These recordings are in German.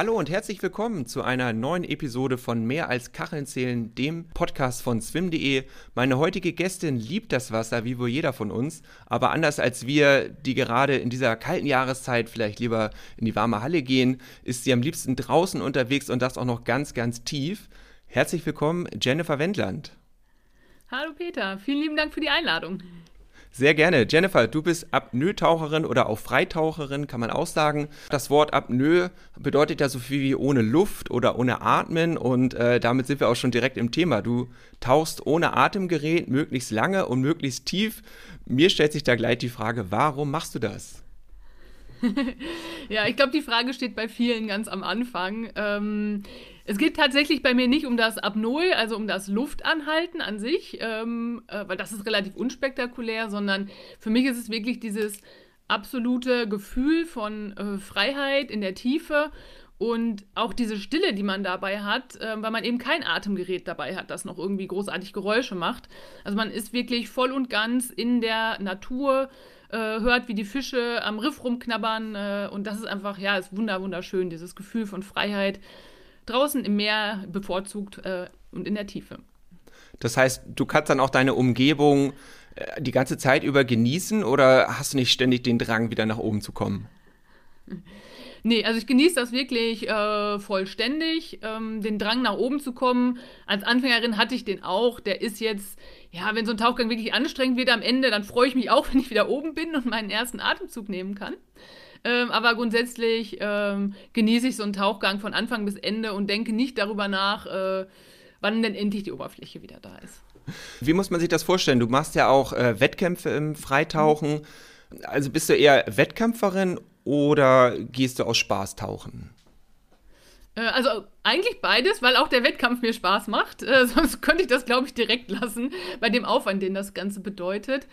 Hallo und herzlich willkommen zu einer neuen Episode von Mehr als Kacheln zählen, dem Podcast von swim.de. Meine heutige Gästin liebt das Wasser, wie wohl jeder von uns, aber anders als wir, die gerade in dieser kalten Jahreszeit vielleicht lieber in die warme Halle gehen, ist sie am liebsten draußen unterwegs und das auch noch ganz, ganz tief. Herzlich willkommen, Jennifer Wendland. Hallo Peter, vielen lieben Dank für die Einladung. Sehr gerne. Jennifer, du bist Apnoe-Taucherin oder auch Freitaucherin, kann man auch sagen. Das Wort Apnoe bedeutet ja so viel wie ohne Luft oder ohne Atmen und äh, damit sind wir auch schon direkt im Thema. Du tauchst ohne Atemgerät möglichst lange und möglichst tief. Mir stellt sich da gleich die Frage, warum machst du das? ja, ich glaube, die Frage steht bei vielen ganz am Anfang. Ähm, es geht tatsächlich bei mir nicht um das Apnoe, also um das Luftanhalten an sich, ähm, äh, weil das ist relativ unspektakulär, sondern für mich ist es wirklich dieses absolute Gefühl von äh, Freiheit in der Tiefe und auch diese Stille, die man dabei hat, äh, weil man eben kein Atemgerät dabei hat, das noch irgendwie großartig Geräusche macht. Also man ist wirklich voll und ganz in der Natur, äh, hört, wie die Fische am Riff rumknabbern äh, und das ist einfach, ja, ist wunderschön, dieses Gefühl von Freiheit draußen im Meer bevorzugt äh, und in der Tiefe. Das heißt, du kannst dann auch deine Umgebung äh, die ganze Zeit über genießen oder hast du nicht ständig den Drang, wieder nach oben zu kommen? Nee, also ich genieße das wirklich äh, vollständig, ähm, den Drang nach oben zu kommen. Als Anfängerin hatte ich den auch. Der ist jetzt, ja, wenn so ein Tauchgang wirklich anstrengend wird am Ende, dann freue ich mich auch, wenn ich wieder oben bin und meinen ersten Atemzug nehmen kann. Ähm, aber grundsätzlich ähm, genieße ich so einen Tauchgang von Anfang bis Ende und denke nicht darüber nach, äh, wann denn endlich die Oberfläche wieder da ist. Wie muss man sich das vorstellen? Du machst ja auch äh, Wettkämpfe im Freitauchen. Also bist du eher Wettkämpferin oder gehst du aus Spaß tauchen? Äh, also eigentlich beides, weil auch der Wettkampf mir Spaß macht. Äh, sonst könnte ich das, glaube ich, direkt lassen, bei dem Aufwand, den das Ganze bedeutet.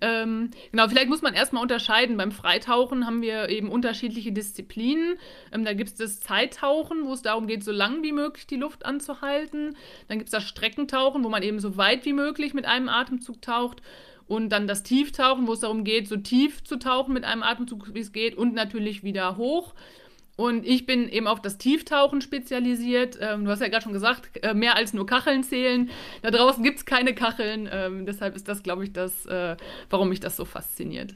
Ähm, genau, vielleicht muss man erstmal unterscheiden. Beim Freitauchen haben wir eben unterschiedliche Disziplinen. Ähm, da gibt es das Zeittauchen, wo es darum geht, so lang wie möglich die Luft anzuhalten. Dann gibt es das Streckentauchen, wo man eben so weit wie möglich mit einem Atemzug taucht. Und dann das Tieftauchen, wo es darum geht, so tief zu tauchen mit einem Atemzug, wie es geht. Und natürlich wieder hoch. Und ich bin eben auf das Tieftauchen spezialisiert. Ähm, du hast ja gerade schon gesagt, äh, mehr als nur Kacheln zählen. Da draußen gibt es keine Kacheln. Ähm, deshalb ist das, glaube ich, das, äh, warum mich das so fasziniert.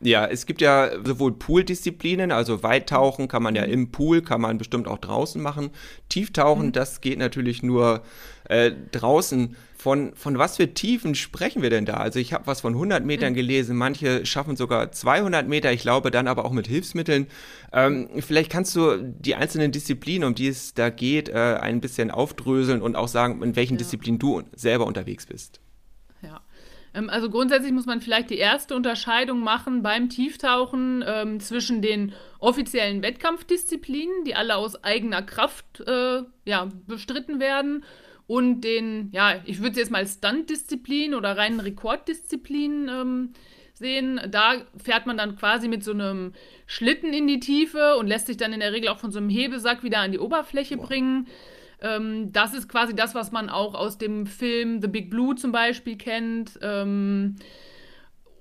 Ja, es gibt ja sowohl Pool-Disziplinen, also Weittauchen kann man ja im Pool, kann man bestimmt auch draußen machen. Tieftauchen, mhm. das geht natürlich nur äh, draußen. Von, von was für Tiefen sprechen wir denn da? Also ich habe was von 100 Metern mhm. gelesen, manche schaffen sogar 200 Meter, ich glaube dann aber auch mit Hilfsmitteln. Ähm, vielleicht kannst du die einzelnen Disziplinen, um die es da geht, äh, ein bisschen aufdröseln und auch sagen, in welchen ja. Disziplinen du selber unterwegs bist. Ja. Ähm, also grundsätzlich muss man vielleicht die erste Unterscheidung machen beim Tieftauchen ähm, zwischen den offiziellen Wettkampfdisziplinen, die alle aus eigener Kraft äh, ja, bestritten werden und den, ja, ich würde es jetzt mal Stunt-Disziplin oder reinen Rekorddisziplin ähm, sehen. Da fährt man dann quasi mit so einem Schlitten in die Tiefe und lässt sich dann in der Regel auch von so einem Hebesack wieder an die Oberfläche wow. bringen. Ähm, das ist quasi das, was man auch aus dem Film The Big Blue zum Beispiel kennt. Ähm,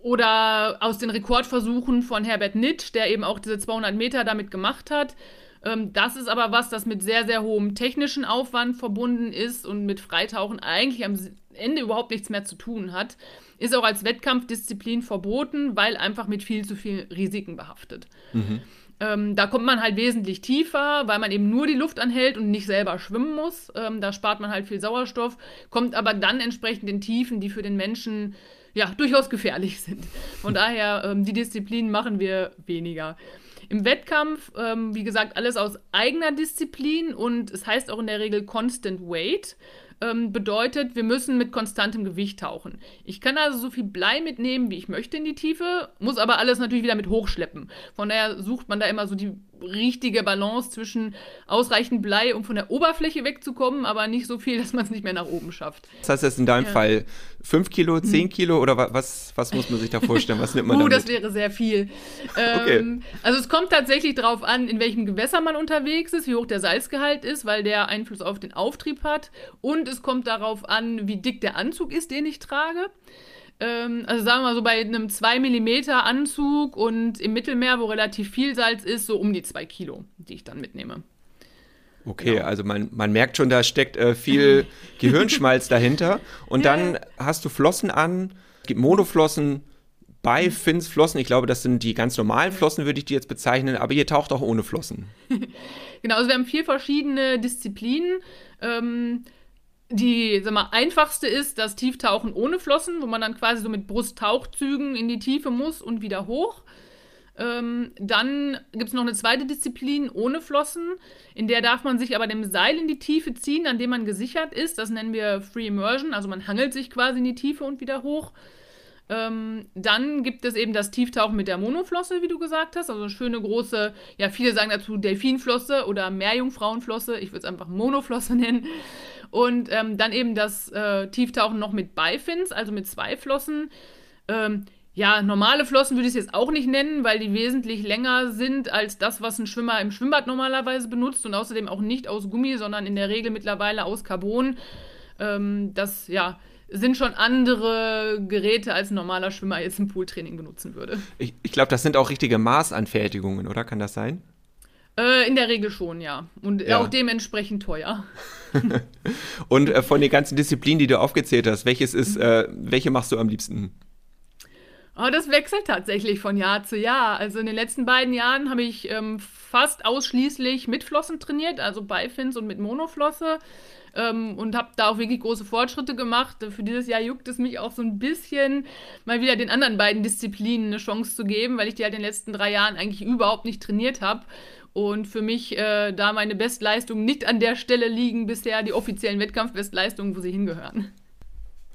oder aus den Rekordversuchen von Herbert Nitsch, der eben auch diese 200 Meter damit gemacht hat. Ähm, das ist aber was, das mit sehr, sehr hohem technischen Aufwand verbunden ist und mit Freitauchen eigentlich am Ende überhaupt nichts mehr zu tun hat. Ist auch als Wettkampfdisziplin verboten, weil einfach mit viel zu vielen Risiken behaftet. Mhm. Ähm, da kommt man halt wesentlich tiefer, weil man eben nur die Luft anhält und nicht selber schwimmen muss. Ähm, da spart man halt viel Sauerstoff, kommt aber dann entsprechend in Tiefen, die für den Menschen ja durchaus gefährlich sind. Von daher, ähm, die Disziplinen machen wir weniger. Im Wettkampf, ähm, wie gesagt, alles aus eigener Disziplin und es heißt auch in der Regel Constant Weight ähm, bedeutet, wir müssen mit konstantem Gewicht tauchen. Ich kann also so viel Blei mitnehmen, wie ich möchte in die Tiefe, muss aber alles natürlich wieder mit hochschleppen. Von daher sucht man da immer so die richtige Balance zwischen ausreichend Blei, um von der Oberfläche wegzukommen, aber nicht so viel, dass man es nicht mehr nach oben schafft. Das heißt jetzt in deinem ja. Fall 5 Kilo, 10 hm. Kilo oder was, was muss man sich da vorstellen? Was nimmt man Oh, das wäre sehr viel. okay. Ähm, also es kommt tatsächlich darauf an, in welchem Gewässer man unterwegs ist, wie hoch der Salzgehalt ist, weil der Einfluss auf den Auftrieb hat. Und es kommt darauf an, wie dick der Anzug ist, den ich trage. Ähm, also sagen wir mal so bei einem 2 mm Anzug und im Mittelmeer, wo relativ viel Salz ist, so um die 2 Kilo, die ich dann mitnehme. Okay, genau. also man, man merkt schon, da steckt äh, viel Gehirnschmalz dahinter. Und dann hast du Flossen an, es gibt Monoflossen, bei Finns Flossen. Ich glaube, das sind die ganz normalen Flossen, würde ich die jetzt bezeichnen, aber ihr taucht auch ohne Flossen. genau, also wir haben vier verschiedene Disziplinen. Ähm, die sag mal, einfachste ist das Tieftauchen ohne Flossen, wo man dann quasi so mit Brusttauchzügen in die Tiefe muss und wieder hoch. Ähm, dann gibt es noch eine zweite Disziplin ohne Flossen. In der darf man sich aber dem Seil in die Tiefe ziehen, an dem man gesichert ist. Das nennen wir Free Immersion. Also man hangelt sich quasi in die Tiefe und wieder hoch. Ähm, dann gibt es eben das Tieftauchen mit der Monoflosse, wie du gesagt hast. Also schöne große, ja, viele sagen dazu Delfinflosse oder Meerjungfrauenflosse. Ich würde es einfach Monoflosse nennen. Und ähm, dann eben das äh, Tieftauchen noch mit Beifins, also mit zwei Flossen. Ähm, ja, normale Flossen würde ich es jetzt auch nicht nennen, weil die wesentlich länger sind als das, was ein Schwimmer im Schwimmbad normalerweise benutzt und außerdem auch nicht aus Gummi, sondern in der Regel mittlerweile aus Carbon. Ähm, das, ja, sind schon andere Geräte, als ein normaler Schwimmer jetzt im Pooltraining benutzen würde. Ich, ich glaube, das sind auch richtige Maßanfertigungen, oder? Kann das sein? Äh, in der Regel schon, ja. Und ja. auch dementsprechend teuer. und äh, von den ganzen Disziplinen, die du aufgezählt hast, welches ist, mhm. äh, welche machst du am liebsten? Oh, das wechselt tatsächlich von Jahr zu Jahr. Also in den letzten beiden Jahren habe ich ähm, fast ausschließlich mit Flossen trainiert, also Beifins und mit Monoflosse. Ähm, und habe da auch wirklich große Fortschritte gemacht. Für dieses Jahr juckt es mich auch so ein bisschen, mal wieder den anderen beiden Disziplinen eine Chance zu geben, weil ich die halt in den letzten drei Jahren eigentlich überhaupt nicht trainiert habe. Und für mich, äh, da meine Bestleistungen nicht an der Stelle liegen, bisher die offiziellen Wettkampfbestleistungen, wo sie hingehören.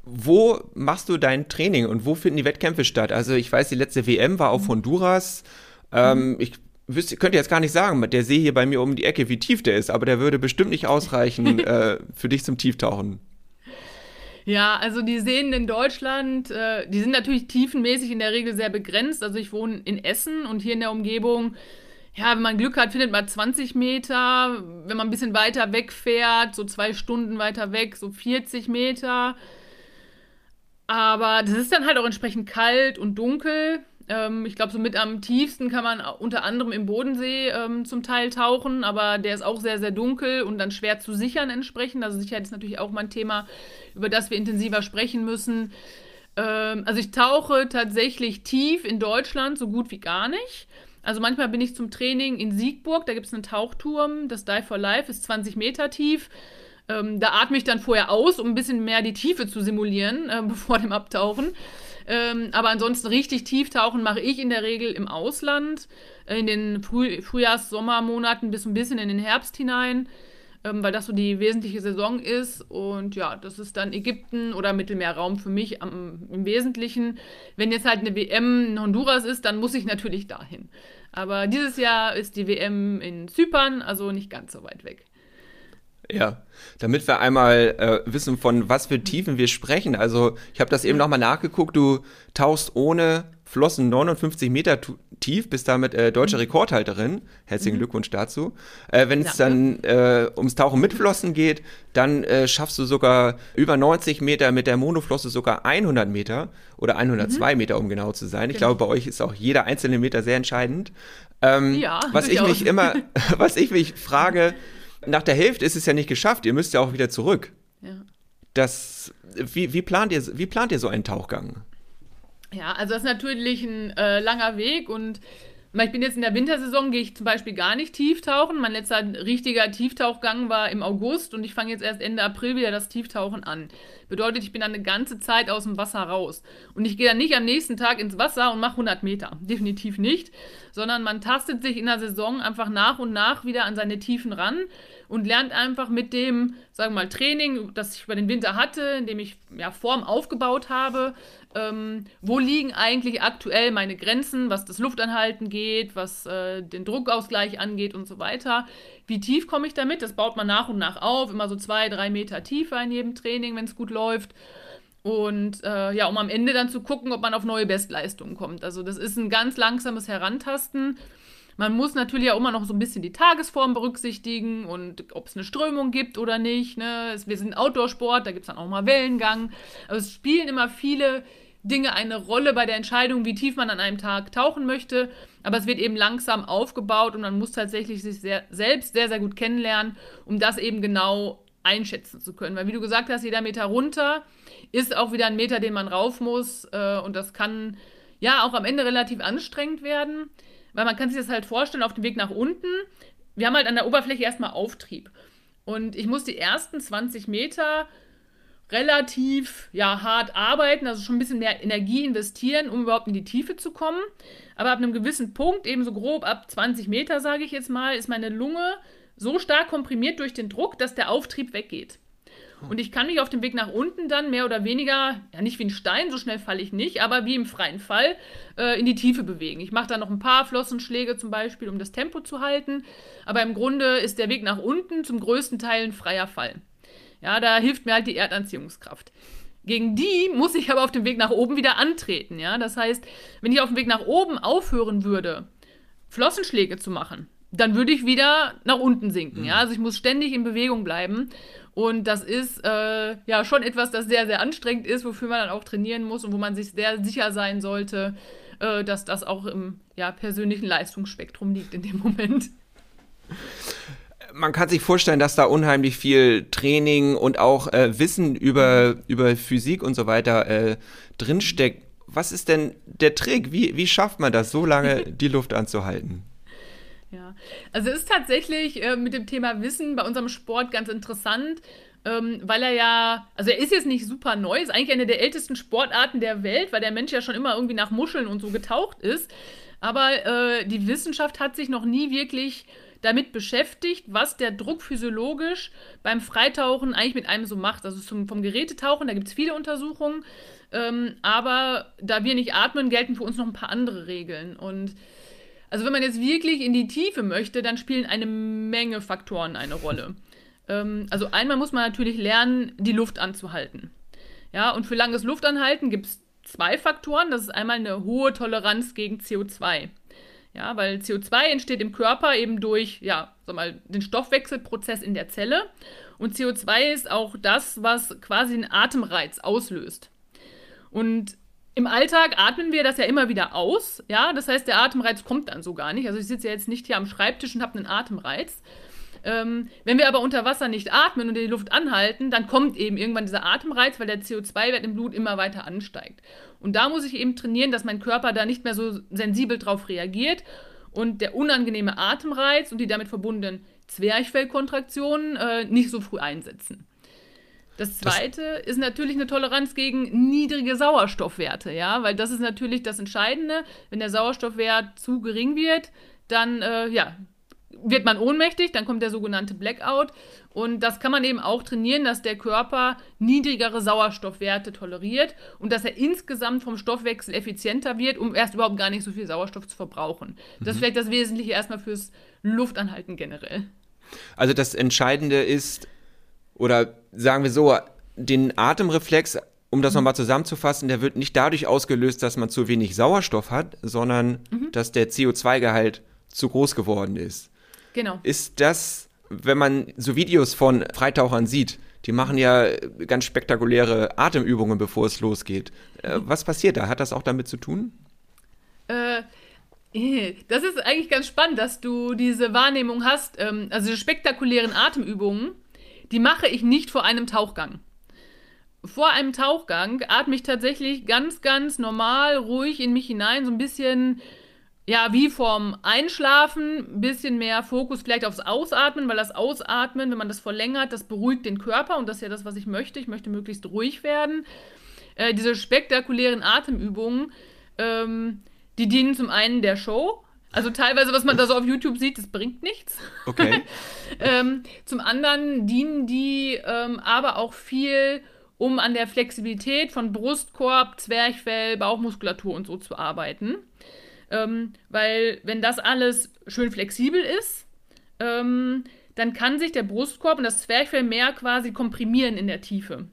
Wo machst du dein Training und wo finden die Wettkämpfe statt? Also ich weiß, die letzte WM war auf mhm. Honduras. Ähm, mhm. Ich wüsste, könnte jetzt gar nicht sagen, der See hier bei mir um die Ecke, wie tief der ist, aber der würde bestimmt nicht ausreichen äh, für dich zum Tieftauchen. Ja, also die Seen in Deutschland, äh, die sind natürlich tiefenmäßig in der Regel sehr begrenzt. Also ich wohne in Essen und hier in der Umgebung, ja, wenn man Glück hat, findet man 20 Meter. Wenn man ein bisschen weiter wegfährt, so zwei Stunden weiter weg, so 40 Meter. Aber das ist dann halt auch entsprechend kalt und dunkel. Ähm, ich glaube, so mit am tiefsten kann man unter anderem im Bodensee ähm, zum Teil tauchen, aber der ist auch sehr, sehr dunkel und dann schwer zu sichern entsprechend. Also Sicherheit ist natürlich auch mal ein Thema, über das wir intensiver sprechen müssen. Ähm, also ich tauche tatsächlich tief in Deutschland so gut wie gar nicht. Also manchmal bin ich zum Training in Siegburg, da gibt es einen Tauchturm, das Dive for Life ist 20 Meter tief. Ähm, da atme ich dann vorher aus, um ein bisschen mehr die Tiefe zu simulieren, äh, bevor dem Abtauchen. Ähm, aber ansonsten richtig tief tauchen mache ich in der Regel im Ausland, äh, in den Früh Frühjahrs-, Sommermonaten bis ein bisschen in den Herbst hinein, ähm, weil das so die wesentliche Saison ist. Und ja, das ist dann Ägypten oder Mittelmeerraum für mich am, im Wesentlichen. Wenn jetzt halt eine WM in Honduras ist, dann muss ich natürlich dahin. Aber dieses Jahr ist die WM in Zypern, also nicht ganz so weit weg. Ja, damit wir einmal äh, wissen, von was für Tiefen wir sprechen. Also ich habe das eben nochmal nachgeguckt. Du tauchst ohne Flossen 59 Meter tief, bist damit äh, deutsche mhm. Rekordhalterin. Herzlichen mhm. Glückwunsch dazu. Äh, Wenn es dann äh, ums Tauchen mit Flossen geht, dann äh, schaffst du sogar über 90 Meter mit der Monoflosse sogar 100 Meter oder 102 mhm. Meter, um genau zu sein. Ich genau. glaube, bei euch ist auch jeder einzelne Meter sehr entscheidend. Ähm, ja, was ich mich immer, was ich mich frage, nach der Hälfte ist es ja nicht geschafft. Ihr müsst ja auch wieder zurück. Ja. Das, wie, wie, plant ihr, wie plant ihr so einen Tauchgang? Ja, also das ist natürlich ein äh, langer Weg und ich bin jetzt in der Wintersaison, gehe ich zum Beispiel gar nicht tief tauchen. Mein letzter richtiger Tieftauchgang war im August und ich fange jetzt erst Ende April wieder das Tieftauchen an. Bedeutet, ich bin dann eine ganze Zeit aus dem Wasser raus. Und ich gehe dann nicht am nächsten Tag ins Wasser und mache 100 Meter. Definitiv nicht. Sondern man tastet sich in der Saison einfach nach und nach wieder an seine Tiefen ran und lernt einfach mit dem, sagen wir mal, Training, das ich über den Winter hatte, in dem ich ja, Form aufgebaut habe, ähm, wo liegen eigentlich aktuell meine Grenzen, was das Luftanhalten geht, was äh, den Druckausgleich angeht und so weiter. Wie tief komme ich damit? Das baut man nach und nach auf, immer so zwei, drei Meter tiefer in jedem Training, wenn es gut läuft. Und äh, ja, um am Ende dann zu gucken, ob man auf neue Bestleistungen kommt. Also das ist ein ganz langsames Herantasten. Man muss natürlich auch immer noch so ein bisschen die Tagesform berücksichtigen und ob es eine Strömung gibt oder nicht. Ne? Wir sind Outdoor-Sport, da gibt es dann auch mal Wellengang. Also es spielen immer viele Dinge eine Rolle bei der Entscheidung, wie tief man an einem Tag tauchen möchte. Aber es wird eben langsam aufgebaut und man muss tatsächlich sich sehr, selbst sehr, sehr gut kennenlernen, um das eben genau einschätzen zu können. Weil wie du gesagt hast, jeder Meter runter ist auch wieder ein Meter, den man rauf muss. Äh, und das kann ja auch am Ende relativ anstrengend werden. Weil man kann sich das halt vorstellen, auf dem Weg nach unten, wir haben halt an der Oberfläche erstmal Auftrieb. Und ich muss die ersten 20 Meter relativ ja, hart arbeiten, also schon ein bisschen mehr Energie investieren, um überhaupt in die Tiefe zu kommen. Aber ab einem gewissen Punkt, eben so grob ab 20 Meter, sage ich jetzt mal, ist meine Lunge so stark komprimiert durch den Druck, dass der Auftrieb weggeht. Und ich kann mich auf dem Weg nach unten dann mehr oder weniger, ja nicht wie ein Stein, so schnell falle ich nicht, aber wie im freien Fall äh, in die Tiefe bewegen. Ich mache da noch ein paar Flossenschläge zum Beispiel, um das Tempo zu halten. Aber im Grunde ist der Weg nach unten zum größten Teil ein freier Fall. Ja, da hilft mir halt die Erdanziehungskraft. Gegen die muss ich aber auf dem Weg nach oben wieder antreten. Ja, das heißt, wenn ich auf dem Weg nach oben aufhören würde, Flossenschläge zu machen, dann würde ich wieder nach unten sinken. Ja, also ich muss ständig in Bewegung bleiben. Und das ist äh, ja schon etwas, das sehr, sehr anstrengend ist, wofür man dann auch trainieren muss und wo man sich sehr sicher sein sollte, äh, dass das auch im ja, persönlichen Leistungsspektrum liegt in dem Moment man kann sich vorstellen, dass da unheimlich viel Training und auch äh, Wissen über, über Physik und so weiter äh, drinsteckt. Was ist denn der Trick? Wie, wie schafft man das, so lange die Luft anzuhalten? Ja, also es ist tatsächlich äh, mit dem Thema Wissen bei unserem Sport ganz interessant, ähm, weil er ja, also er ist jetzt nicht super neu, ist eigentlich eine der ältesten Sportarten der Welt, weil der Mensch ja schon immer irgendwie nach Muscheln und so getaucht ist. Aber äh, die Wissenschaft hat sich noch nie wirklich damit beschäftigt, was der Druck physiologisch beim Freitauchen eigentlich mit einem so macht. Also zum, vom Gerätetauchen, da gibt es viele Untersuchungen, ähm, aber da wir nicht atmen, gelten für uns noch ein paar andere Regeln. Und also wenn man jetzt wirklich in die Tiefe möchte, dann spielen eine Menge Faktoren eine Rolle. ähm, also einmal muss man natürlich lernen, die Luft anzuhalten. Ja, und für langes Luftanhalten gibt es zwei Faktoren. Das ist einmal eine hohe Toleranz gegen CO2. Ja, weil CO2 entsteht im Körper eben durch, ja, sag mal, den Stoffwechselprozess in der Zelle. Und CO2 ist auch das, was quasi einen Atemreiz auslöst. Und im Alltag atmen wir das ja immer wieder aus, ja, das heißt, der Atemreiz kommt dann so gar nicht. Also ich sitze ja jetzt nicht hier am Schreibtisch und habe einen Atemreiz. Ähm, wenn wir aber unter Wasser nicht atmen und die Luft anhalten, dann kommt eben irgendwann dieser Atemreiz, weil der CO2-Wert im Blut immer weiter ansteigt. Und da muss ich eben trainieren, dass mein Körper da nicht mehr so sensibel drauf reagiert und der unangenehme Atemreiz und die damit verbundenen Zwerchfellkontraktionen äh, nicht so früh einsetzen. Das zweite das ist natürlich eine Toleranz gegen niedrige Sauerstoffwerte, ja, weil das ist natürlich das Entscheidende. Wenn der Sauerstoffwert zu gering wird, dann äh, ja, wird man ohnmächtig, dann kommt der sogenannte Blackout. Und das kann man eben auch trainieren, dass der Körper niedrigere Sauerstoffwerte toleriert und dass er insgesamt vom Stoffwechsel effizienter wird, um erst überhaupt gar nicht so viel Sauerstoff zu verbrauchen. Das mhm. ist vielleicht das Wesentliche erstmal fürs Luftanhalten generell. Also das Entscheidende ist, oder sagen wir so, den Atemreflex, um das mhm. nochmal zusammenzufassen, der wird nicht dadurch ausgelöst, dass man zu wenig Sauerstoff hat, sondern mhm. dass der CO2-Gehalt zu groß geworden ist. Genau. Ist das, wenn man so Videos von Freitauchern sieht, die machen ja ganz spektakuläre Atemübungen, bevor es losgeht. Äh, was passiert da? Hat das auch damit zu tun? Äh, das ist eigentlich ganz spannend, dass du diese Wahrnehmung hast. Ähm, also spektakulären Atemübungen, die mache ich nicht vor einem Tauchgang. Vor einem Tauchgang atme ich tatsächlich ganz, ganz normal, ruhig in mich hinein, so ein bisschen ja, wie vorm Einschlafen, ein bisschen mehr Fokus vielleicht aufs Ausatmen, weil das Ausatmen, wenn man das verlängert, das beruhigt den Körper und das ist ja das, was ich möchte. Ich möchte möglichst ruhig werden. Äh, diese spektakulären Atemübungen, ähm, die dienen zum einen der Show. Also teilweise, was man da so auf YouTube sieht, das bringt nichts. Okay. ähm, zum anderen dienen die ähm, aber auch viel, um an der Flexibilität von Brustkorb, Zwerchfell, Bauchmuskulatur und so zu arbeiten. Ähm, weil wenn das alles schön flexibel ist, ähm, dann kann sich der Brustkorb und das Zwerchfell mehr quasi komprimieren in der Tiefe.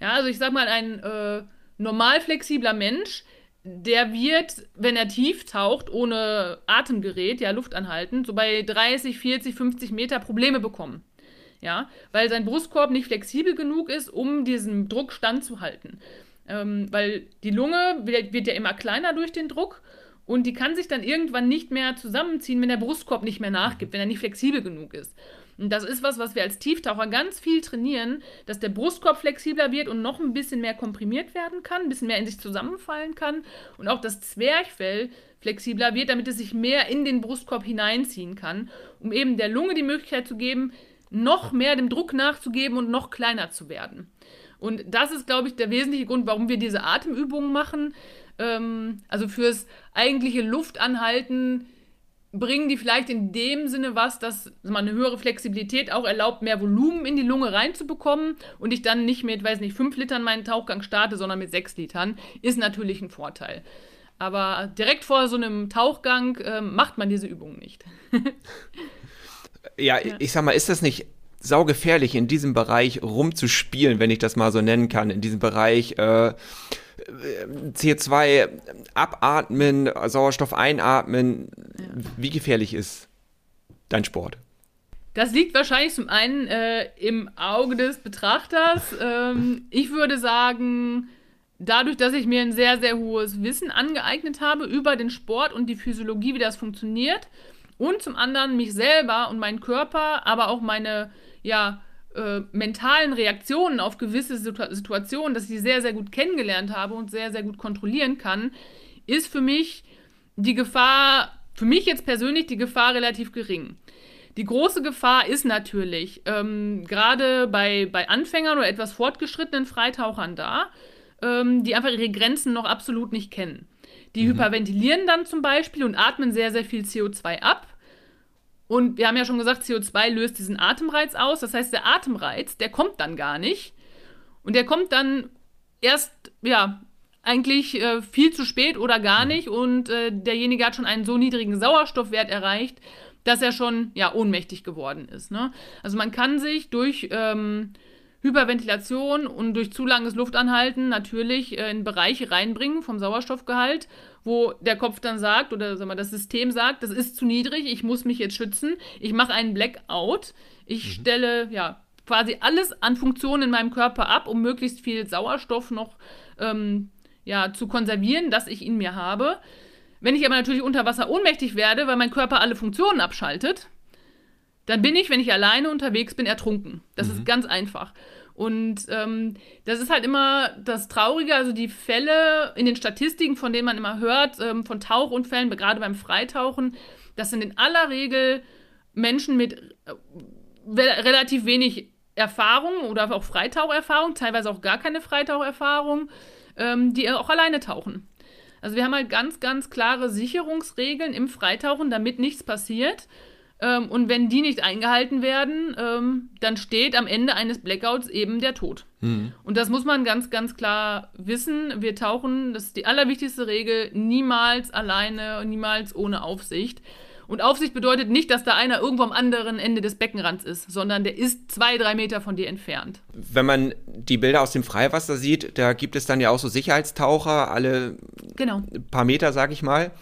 Ja, also ich sag mal, ein äh, normal flexibler Mensch, der wird, wenn er tief taucht, ohne Atemgerät, ja, Luft anhalten, so bei 30, 40, 50 Meter Probleme bekommen. Ja, weil sein Brustkorb nicht flexibel genug ist, um diesem Druck standzuhalten. Ähm, weil die Lunge wird, wird ja immer kleiner durch den Druck und die kann sich dann irgendwann nicht mehr zusammenziehen, wenn der Brustkorb nicht mehr nachgibt, wenn er nicht flexibel genug ist. Und das ist was, was wir als Tieftaucher ganz viel trainieren, dass der Brustkorb flexibler wird und noch ein bisschen mehr komprimiert werden kann, ein bisschen mehr in sich zusammenfallen kann und auch das Zwerchfell flexibler wird, damit es sich mehr in den Brustkorb hineinziehen kann, um eben der Lunge die Möglichkeit zu geben, noch mehr dem Druck nachzugeben und noch kleiner zu werden. Und das ist, glaube ich, der wesentliche Grund, warum wir diese Atemübungen machen. Ähm, also fürs eigentliche Luftanhalten bringen die vielleicht in dem Sinne was, dass man eine höhere Flexibilität auch erlaubt, mehr Volumen in die Lunge reinzubekommen und ich dann nicht mit, weiß nicht, 5 Litern meinen Tauchgang starte, sondern mit 6 Litern, ist natürlich ein Vorteil. Aber direkt vor so einem Tauchgang äh, macht man diese Übung nicht. ja, ja, ich sag mal, ist das nicht saugefährlich, in diesem Bereich rumzuspielen, wenn ich das mal so nennen kann, in diesem Bereich äh, CO2 abatmen, Sauerstoff einatmen. Ja. Wie gefährlich ist dein Sport? Das liegt wahrscheinlich zum einen äh, im Auge des Betrachters. Ähm, ich würde sagen, dadurch, dass ich mir ein sehr, sehr hohes Wissen angeeignet habe über den Sport und die Physiologie, wie das funktioniert, und zum anderen mich selber und meinen Körper, aber auch meine, ja, äh, mentalen Reaktionen auf gewisse Situ Situationen, dass ich die sehr, sehr gut kennengelernt habe und sehr, sehr gut kontrollieren kann, ist für mich die Gefahr, für mich jetzt persönlich die Gefahr relativ gering. Die große Gefahr ist natürlich ähm, gerade bei, bei Anfängern oder etwas fortgeschrittenen Freitauchern da, ähm, die einfach ihre Grenzen noch absolut nicht kennen. Die mhm. hyperventilieren dann zum Beispiel und atmen sehr, sehr viel CO2 ab und wir haben ja schon gesagt, CO2 löst diesen Atemreiz aus. Das heißt, der Atemreiz, der kommt dann gar nicht. Und der kommt dann erst, ja, eigentlich äh, viel zu spät oder gar nicht. Und äh, derjenige hat schon einen so niedrigen Sauerstoffwert erreicht, dass er schon, ja, ohnmächtig geworden ist. Ne? Also man kann sich durch ähm, Hyperventilation und durch zu langes Luftanhalten natürlich äh, in Bereiche reinbringen vom Sauerstoffgehalt, wo der Kopf dann sagt oder sag mal, das System sagt, das ist zu niedrig, ich muss mich jetzt schützen, ich mache einen Blackout, ich mhm. stelle ja quasi alles an Funktionen in meinem Körper ab, um möglichst viel Sauerstoff noch ähm, ja, zu konservieren, dass ich in mir habe. Wenn ich aber natürlich unter Wasser ohnmächtig werde, weil mein Körper alle Funktionen abschaltet, dann bin ich, wenn ich alleine unterwegs bin, ertrunken. Das mhm. ist ganz einfach. Und ähm, das ist halt immer das Traurige, also die Fälle in den Statistiken, von denen man immer hört, ähm, von Tauchunfällen, gerade beim Freitauchen, das sind in aller Regel Menschen mit äh, relativ wenig Erfahrung oder auch Freitaucherfahrung, teilweise auch gar keine Freitaucherfahrung, ähm, die auch alleine tauchen. Also wir haben halt ganz, ganz klare Sicherungsregeln im Freitauchen, damit nichts passiert. Ähm, und wenn die nicht eingehalten werden, ähm, dann steht am Ende eines Blackouts eben der Tod. Mhm. Und das muss man ganz, ganz klar wissen. Wir tauchen, das ist die allerwichtigste Regel, niemals alleine, niemals ohne Aufsicht. Und Aufsicht bedeutet nicht, dass da einer irgendwo am anderen Ende des Beckenrands ist, sondern der ist zwei, drei Meter von dir entfernt. Wenn man die Bilder aus dem Freiwasser sieht, da gibt es dann ja auch so Sicherheitstaucher, alle genau. paar Meter, sag ich mal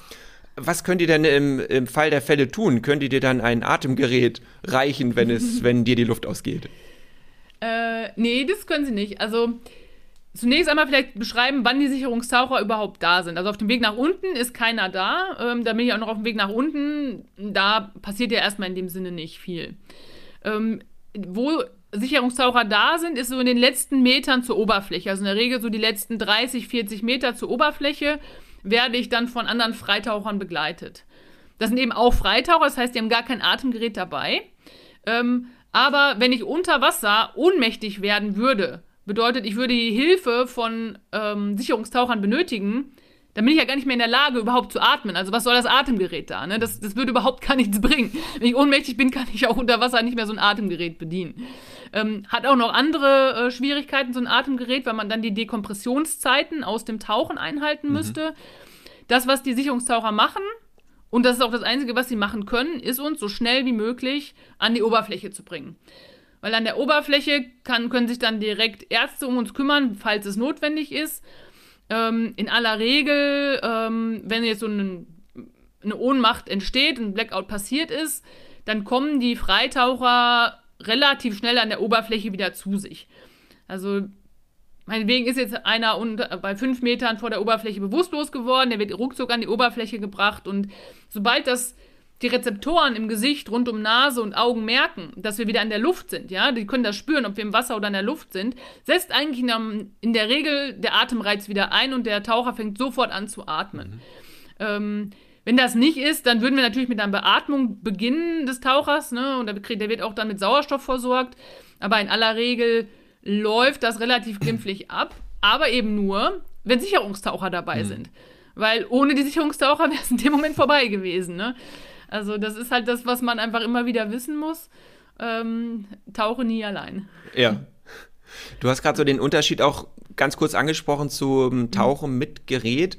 was könnt ihr denn im, im Fall der Fälle tun? Könnt ihr dir dann ein Atemgerät reichen, wenn, es, wenn dir die Luft ausgeht? Äh, nee, das können sie nicht. Also zunächst einmal vielleicht beschreiben, wann die Sicherungstaucher überhaupt da sind. Also auf dem Weg nach unten ist keiner da. Ähm, da bin ich auch noch auf dem Weg nach unten. Da passiert ja erstmal in dem Sinne nicht viel. Ähm, wo Sicherungstaucher da sind, ist so in den letzten Metern zur Oberfläche. Also in der Regel so die letzten 30, 40 Meter zur Oberfläche werde ich dann von anderen Freitauchern begleitet. Das sind eben auch Freitaucher, das heißt, die haben gar kein Atemgerät dabei. Ähm, aber wenn ich unter Wasser ohnmächtig werden würde, bedeutet, ich würde die Hilfe von ähm, Sicherungstauchern benötigen, dann bin ich ja gar nicht mehr in der Lage, überhaupt zu atmen. Also was soll das Atemgerät da? Ne? Das, das würde überhaupt gar nichts bringen. Wenn ich ohnmächtig bin, kann ich auch unter Wasser nicht mehr so ein Atemgerät bedienen. Ähm, hat auch noch andere äh, Schwierigkeiten, so ein Atemgerät, weil man dann die Dekompressionszeiten aus dem Tauchen einhalten mhm. müsste. Das, was die Sicherungstaucher machen, und das ist auch das Einzige, was sie machen können, ist uns so schnell wie möglich an die Oberfläche zu bringen. Weil an der Oberfläche kann, können sich dann direkt Ärzte um uns kümmern, falls es notwendig ist. Ähm, in aller Regel, ähm, wenn jetzt so ein, eine Ohnmacht entsteht, ein Blackout passiert ist, dann kommen die Freitaucher relativ schnell an der Oberfläche wieder zu sich. Also meinetwegen ist jetzt einer unter, bei fünf Metern vor der Oberfläche bewusstlos geworden, der wird ruckzuck an die Oberfläche gebracht und sobald das die Rezeptoren im Gesicht rund um Nase und Augen merken, dass wir wieder in der Luft sind, ja, die können das spüren, ob wir im Wasser oder in der Luft sind, setzt eigentlich in, in der Regel der Atemreiz wieder ein und der Taucher fängt sofort an zu atmen. Mhm. Ähm, wenn das nicht ist, dann würden wir natürlich mit einer Beatmung beginnen des Tauchers, ne, und der wird auch dann mit Sauerstoff versorgt, aber in aller Regel läuft das relativ glimpflich ab, aber eben nur, wenn Sicherungstaucher dabei mhm. sind. Weil ohne die Sicherungstaucher wäre es in dem Moment vorbei gewesen. Ne? Also das ist halt das, was man einfach immer wieder wissen muss. Ähm, tauche nie allein. Ja. Du hast gerade so den Unterschied auch ganz kurz angesprochen zum Tauchen mit Gerät.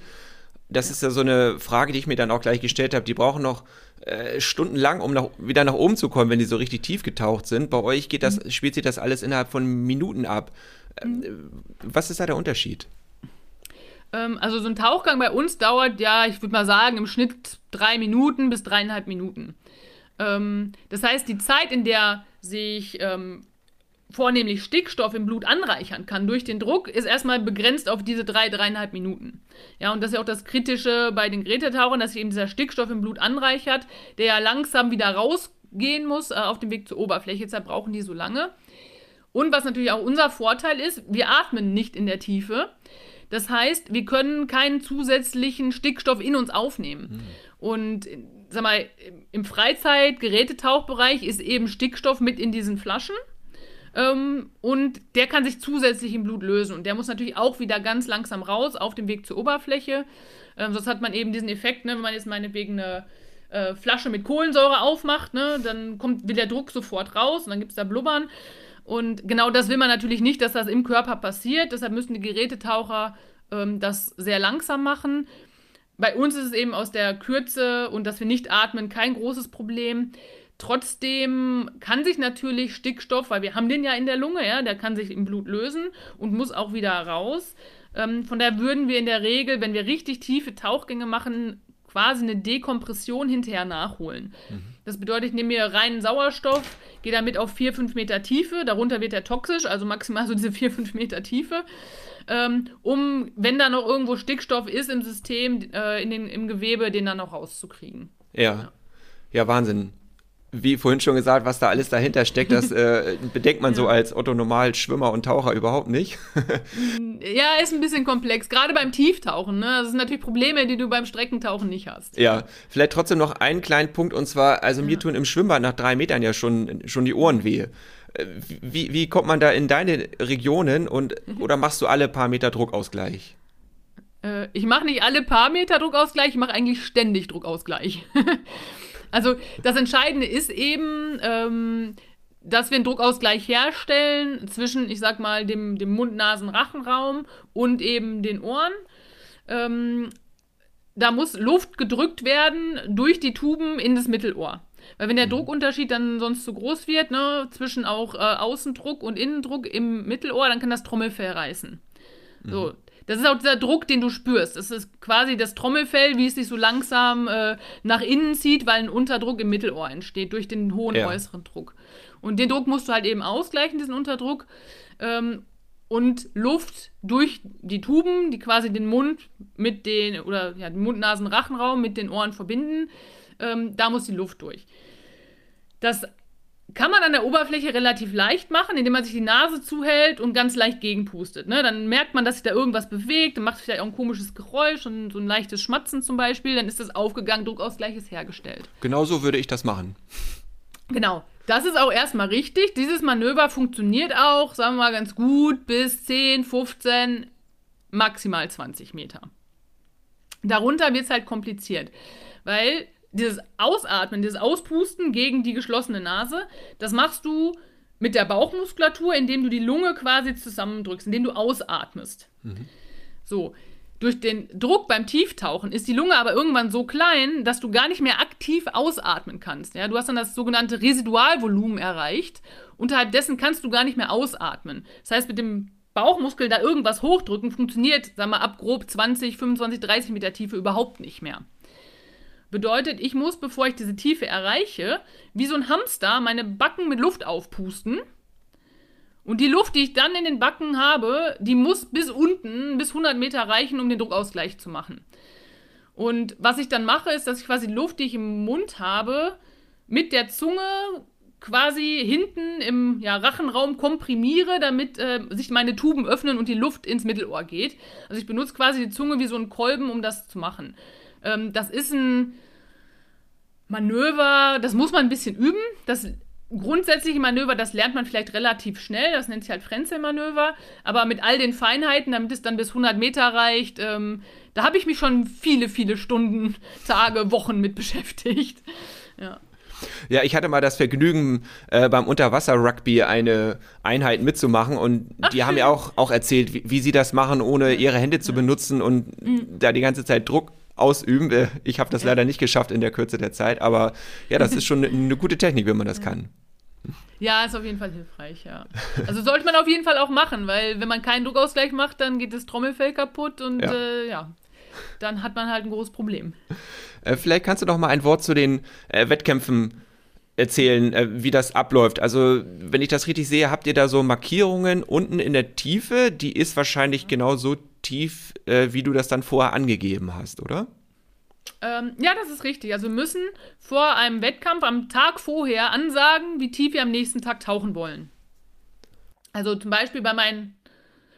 Das ist ja so eine Frage, die ich mir dann auch gleich gestellt habe. Die brauchen noch äh, stundenlang, um nach, wieder nach oben zu kommen, wenn die so richtig tief getaucht sind. Bei euch geht das, mhm. spielt sich das alles innerhalb von Minuten ab. Mhm. Äh, was ist da der Unterschied? Ähm, also so ein Tauchgang bei uns dauert ja, ich würde mal sagen, im Schnitt drei Minuten bis dreieinhalb Minuten. Ähm, das heißt, die Zeit, in der sich ähm, vornehmlich Stickstoff im Blut anreichern kann durch den Druck, ist erstmal begrenzt auf diese drei, dreieinhalb Minuten. Ja, und das ist ja auch das Kritische bei den Gerätetauchern, dass sich eben dieser Stickstoff im Blut anreichert, der ja langsam wieder rausgehen muss äh, auf dem Weg zur Oberfläche. Deshalb brauchen die so lange. Und was natürlich auch unser Vorteil ist, wir atmen nicht in der Tiefe. Das heißt, wir können keinen zusätzlichen Stickstoff in uns aufnehmen. Mhm. Und sag mal, im Freizeit-Gerätetauchbereich ist eben Stickstoff mit in diesen Flaschen. Ähm, und der kann sich zusätzlich im Blut lösen. Und der muss natürlich auch wieder ganz langsam raus auf dem Weg zur Oberfläche. Ähm, sonst hat man eben diesen Effekt, ne, wenn man jetzt meinetwegen eine äh, Flasche mit Kohlensäure aufmacht, ne, dann kommt, will der Druck sofort raus und dann gibt es da Blubbern. Und genau das will man natürlich nicht, dass das im Körper passiert. Deshalb müssen die Gerätetaucher ähm, das sehr langsam machen. Bei uns ist es eben aus der Kürze und dass wir nicht atmen kein großes Problem. Trotzdem kann sich natürlich Stickstoff, weil wir haben den ja in der Lunge, ja, der kann sich im Blut lösen und muss auch wieder raus. Ähm, von daher würden wir in der Regel, wenn wir richtig tiefe Tauchgänge machen, quasi eine Dekompression hinterher nachholen. Mhm. Das bedeutet, ich nehme mir reinen Sauerstoff, gehe damit auf 4, 5 Meter Tiefe, darunter wird er toxisch, also maximal so diese 4, 5 Meter Tiefe, ähm, um, wenn da noch irgendwo Stickstoff ist im System, äh, in den, im Gewebe, den dann noch rauszukriegen. Ja. ja. Ja, Wahnsinn wie vorhin schon gesagt, was da alles dahinter steckt, das äh, bedenkt man ja. so als Otto Normal Schwimmer und Taucher überhaupt nicht. ja, ist ein bisschen komplex, gerade beim Tieftauchen. Ne? Das sind natürlich Probleme, die du beim Streckentauchen nicht hast. Ja, vielleicht trotzdem noch einen kleinen Punkt und zwar, also mir tun im Schwimmbad nach drei Metern ja schon, schon die Ohren weh. Äh, wie, wie kommt man da in deine Regionen und mhm. oder machst du alle paar Meter Druckausgleich? Äh, ich mache nicht alle paar Meter Druckausgleich, ich mache eigentlich ständig Druckausgleich. Also das Entscheidende ist eben, ähm, dass wir einen Druckausgleich herstellen zwischen, ich sag mal, dem, dem Mund-Nasen-Rachenraum und eben den Ohren. Ähm, da muss Luft gedrückt werden durch die Tuben in das Mittelohr. Weil wenn der mhm. Druckunterschied dann sonst zu groß wird, ne, zwischen auch äh, Außendruck und Innendruck im Mittelohr, dann kann das Trommelfell reißen. Mhm. So, das ist auch dieser Druck, den du spürst. Das ist quasi das Trommelfell, wie es sich so langsam äh, nach innen zieht, weil ein Unterdruck im Mittelohr entsteht durch den hohen ja. äußeren Druck. Und den Druck musst du halt eben ausgleichen, diesen Unterdruck. Ähm, und Luft durch die Tuben, die quasi den Mund mit den, oder ja, den Mund-Nasen-Rachenraum mit den Ohren verbinden, ähm, da muss die Luft durch. Das kann man an der Oberfläche relativ leicht machen, indem man sich die Nase zuhält und ganz leicht gegenpustet. Ne? Dann merkt man, dass sich da irgendwas bewegt, dann macht es vielleicht auch ein komisches Geräusch und so ein leichtes Schmatzen zum Beispiel, dann ist das aufgegangen, Druckausgleich ist hergestellt. Genauso würde ich das machen. Genau. Das ist auch erstmal richtig. Dieses Manöver funktioniert auch, sagen wir mal, ganz gut bis 10, 15, maximal 20 Meter. Darunter wird es halt kompliziert, weil dieses Ausatmen, dieses Auspusten gegen die geschlossene Nase, das machst du mit der Bauchmuskulatur, indem du die Lunge quasi zusammendrückst, indem du ausatmest. Mhm. So. Durch den Druck beim Tieftauchen ist die Lunge aber irgendwann so klein, dass du gar nicht mehr aktiv ausatmen kannst. Ja? Du hast dann das sogenannte Residualvolumen erreicht. Unterhalb dessen kannst du gar nicht mehr ausatmen. Das heißt, mit dem Bauchmuskel da irgendwas hochdrücken funktioniert, sagen wir, ab grob 20, 25, 30 Meter Tiefe überhaupt nicht mehr. Bedeutet, ich muss, bevor ich diese Tiefe erreiche, wie so ein Hamster meine Backen mit Luft aufpusten. Und die Luft, die ich dann in den Backen habe, die muss bis unten, bis 100 Meter reichen, um den Druckausgleich zu machen. Und was ich dann mache, ist, dass ich quasi die Luft, die ich im Mund habe, mit der Zunge quasi hinten im ja, Rachenraum komprimiere, damit äh, sich meine Tuben öffnen und die Luft ins Mittelohr geht. Also ich benutze quasi die Zunge wie so einen Kolben, um das zu machen. Ähm, das ist ein Manöver, das muss man ein bisschen üben. Das grundsätzliche Manöver, das lernt man vielleicht relativ schnell, das nennt sich halt Frenzelmanöver, aber mit all den Feinheiten, damit es dann bis 100 Meter reicht, ähm, da habe ich mich schon viele, viele Stunden, Tage, Wochen mit beschäftigt. Ja. Ja, ich hatte mal das Vergnügen, äh, beim Unterwasser-Rugby eine Einheit mitzumachen und Ach, die haben mir auch, auch erzählt, wie, wie, sie das machen, ohne ihre Hände zu benutzen und mhm. da die ganze Zeit Druck ausüben. Äh, ich habe das leider nicht geschafft in der Kürze der Zeit, aber ja, das ist schon eine, eine gute Technik, wenn man das kann. Ja, ist auf jeden Fall hilfreich, ja. Also sollte man auf jeden Fall auch machen, weil wenn man keinen Druckausgleich macht, dann geht das Trommelfell kaputt und ja, äh, ja dann hat man halt ein großes Problem. Äh, vielleicht kannst du doch mal ein Wort zu den äh, Wettkämpfen erzählen, äh, wie das abläuft. Also, wenn ich das richtig sehe, habt ihr da so Markierungen unten in der Tiefe. Die ist wahrscheinlich genau so tief, äh, wie du das dann vorher angegeben hast, oder? Ähm, ja, das ist richtig. Also wir müssen vor einem Wettkampf am Tag vorher ansagen, wie tief wir am nächsten Tag tauchen wollen. Also zum Beispiel bei meinen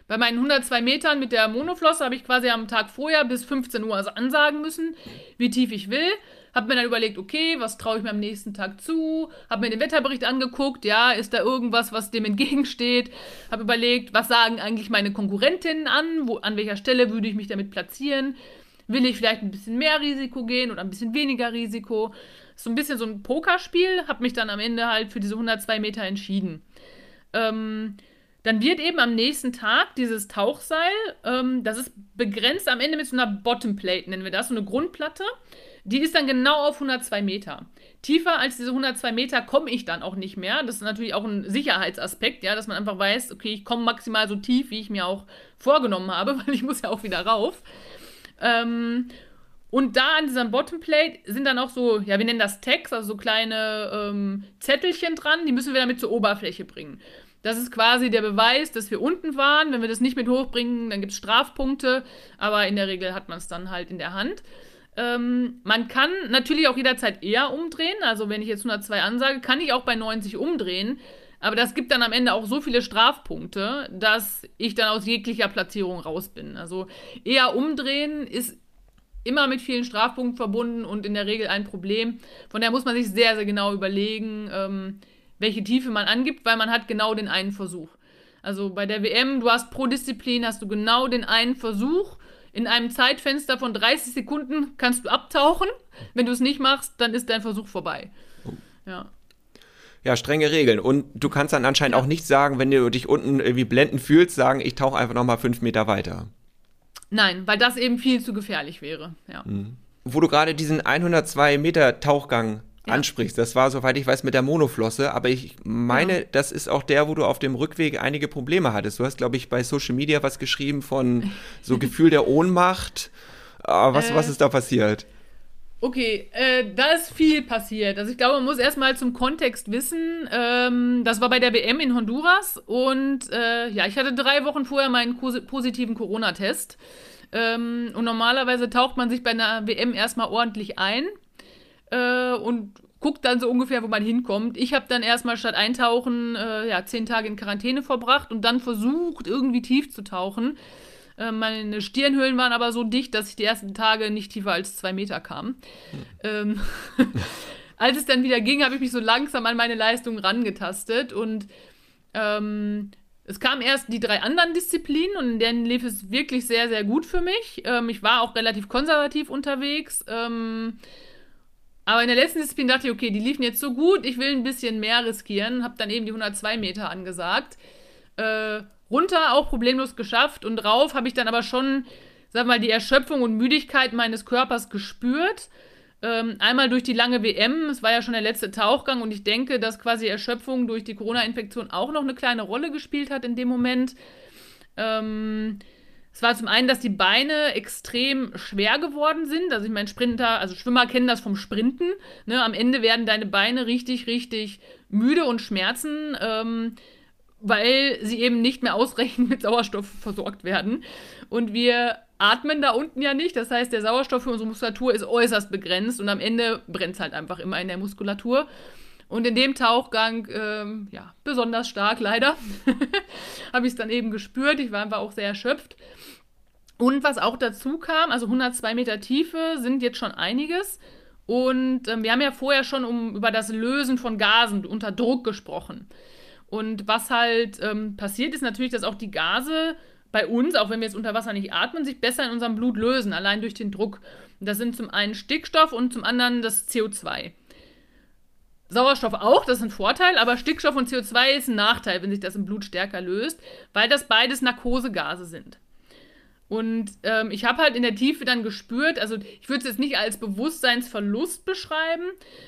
bei meinen 102 Metern mit der Monoflosse habe ich quasi am Tag vorher bis 15 Uhr also ansagen müssen, wie tief ich will. Habe mir dann überlegt, okay, was traue ich mir am nächsten Tag zu? Habe mir den Wetterbericht angeguckt, ja, ist da irgendwas, was dem entgegensteht? Habe überlegt, was sagen eigentlich meine Konkurrentinnen an? Wo, an welcher Stelle würde ich mich damit platzieren? Will ich vielleicht ein bisschen mehr Risiko gehen oder ein bisschen weniger Risiko? So ein bisschen so ein Pokerspiel. Habe mich dann am Ende halt für diese 102 Meter entschieden. Ähm, dann wird eben am nächsten Tag dieses Tauchseil, ähm, das ist begrenzt am Ende mit so einer Bottomplate, nennen wir das, so eine Grundplatte. Die ist dann genau auf 102 Meter. Tiefer als diese 102 Meter komme ich dann auch nicht mehr. Das ist natürlich auch ein Sicherheitsaspekt, ja, dass man einfach weiß, okay, ich komme maximal so tief, wie ich mir auch vorgenommen habe, weil ich muss ja auch wieder rauf. Ähm, und da an dieser Bottomplate sind dann auch so, ja, wir nennen das Tags, also so kleine ähm, Zettelchen dran, die müssen wir damit zur Oberfläche bringen. Das ist quasi der Beweis, dass wir unten waren. Wenn wir das nicht mit hochbringen, dann gibt es Strafpunkte. Aber in der Regel hat man es dann halt in der Hand. Ähm, man kann natürlich auch jederzeit eher umdrehen. Also wenn ich jetzt 102 ansage, kann ich auch bei 90 umdrehen. Aber das gibt dann am Ende auch so viele Strafpunkte, dass ich dann aus jeglicher Platzierung raus bin. Also eher umdrehen ist immer mit vielen Strafpunkten verbunden und in der Regel ein Problem. Von daher muss man sich sehr, sehr genau überlegen, ähm, welche Tiefe man angibt, weil man hat genau den einen Versuch. Also bei der WM, du hast pro Disziplin, hast du genau den einen Versuch. In einem Zeitfenster von 30 Sekunden kannst du abtauchen. Wenn du es nicht machst, dann ist dein Versuch vorbei. Oh. Ja. Ja, strenge Regeln. Und du kannst dann anscheinend auch nicht sagen, wenn du dich unten irgendwie blenden fühlst, sagen, ich tauche einfach nochmal fünf Meter weiter. Nein, weil das eben viel zu gefährlich wäre. Ja. Mhm. Wo du gerade diesen 102 Meter Tauchgang ja. ansprichst. Das war, soweit ich weiß, mit der Monoflosse, aber ich meine, ja. das ist auch der, wo du auf dem Rückweg einige Probleme hattest. Du hast, glaube ich, bei Social Media was geschrieben von so Gefühl der Ohnmacht. Ah, was, äh, was ist da passiert? Okay, äh, da ist viel passiert. Also ich glaube, man muss erstmal zum Kontext wissen. Ähm, das war bei der WM in Honduras und äh, ja, ich hatte drei Wochen vorher meinen positiven Corona-Test. Ähm, und normalerweise taucht man sich bei einer WM erstmal ordentlich ein äh, und guckt dann so ungefähr, wo man hinkommt. Ich habe dann erstmal statt Eintauchen äh, ja, zehn Tage in Quarantäne verbracht und dann versucht, irgendwie tief zu tauchen. Äh, meine Stirnhöhlen waren aber so dicht, dass ich die ersten Tage nicht tiefer als zwei Meter kam. Hm. Ähm, als es dann wieder ging, habe ich mich so langsam an meine Leistung rangetastet und ähm, es kamen erst die drei anderen Disziplinen und in denen lief es wirklich sehr, sehr gut für mich. Ähm, ich war auch relativ konservativ unterwegs. Ähm, aber in der letzten Disziplin dachte ich, okay, die liefen jetzt so gut, ich will ein bisschen mehr riskieren. Hab dann eben die 102 Meter angesagt. Äh, runter auch problemlos geschafft und drauf habe ich dann aber schon, sag mal, die Erschöpfung und Müdigkeit meines Körpers gespürt. Ähm, einmal durch die lange WM, es war ja schon der letzte Tauchgang und ich denke, dass quasi Erschöpfung durch die Corona-Infektion auch noch eine kleine Rolle gespielt hat in dem Moment. Ähm, es war zum einen, dass die Beine extrem schwer geworden sind. Also ich meine, Sprinter, also Schwimmer kennen das vom Sprinten. Ne? Am Ende werden deine Beine richtig, richtig müde und schmerzen. Ähm, weil sie eben nicht mehr ausreichend mit Sauerstoff versorgt werden. Und wir atmen da unten ja nicht. Das heißt, der Sauerstoff für unsere Muskulatur ist äußerst begrenzt und am Ende brennt es halt einfach immer in der Muskulatur. Und in dem Tauchgang, ähm, ja, besonders stark leider, habe ich es dann eben gespürt. Ich war einfach auch sehr erschöpft. Und was auch dazu kam, also 102 Meter Tiefe sind jetzt schon einiges. Und ähm, wir haben ja vorher schon um, über das Lösen von Gasen unter Druck gesprochen. Und was halt ähm, passiert, ist natürlich, dass auch die Gase bei uns, auch wenn wir jetzt unter Wasser nicht atmen, sich besser in unserem Blut lösen, allein durch den Druck. Das sind zum einen Stickstoff und zum anderen das CO2. Sauerstoff auch, das ist ein Vorteil, aber Stickstoff und CO2 ist ein Nachteil, wenn sich das im Blut stärker löst, weil das beides Narkosegase sind. Und ähm, ich habe halt in der Tiefe dann gespürt, also ich würde es jetzt nicht als Bewusstseinsverlust beschreiben,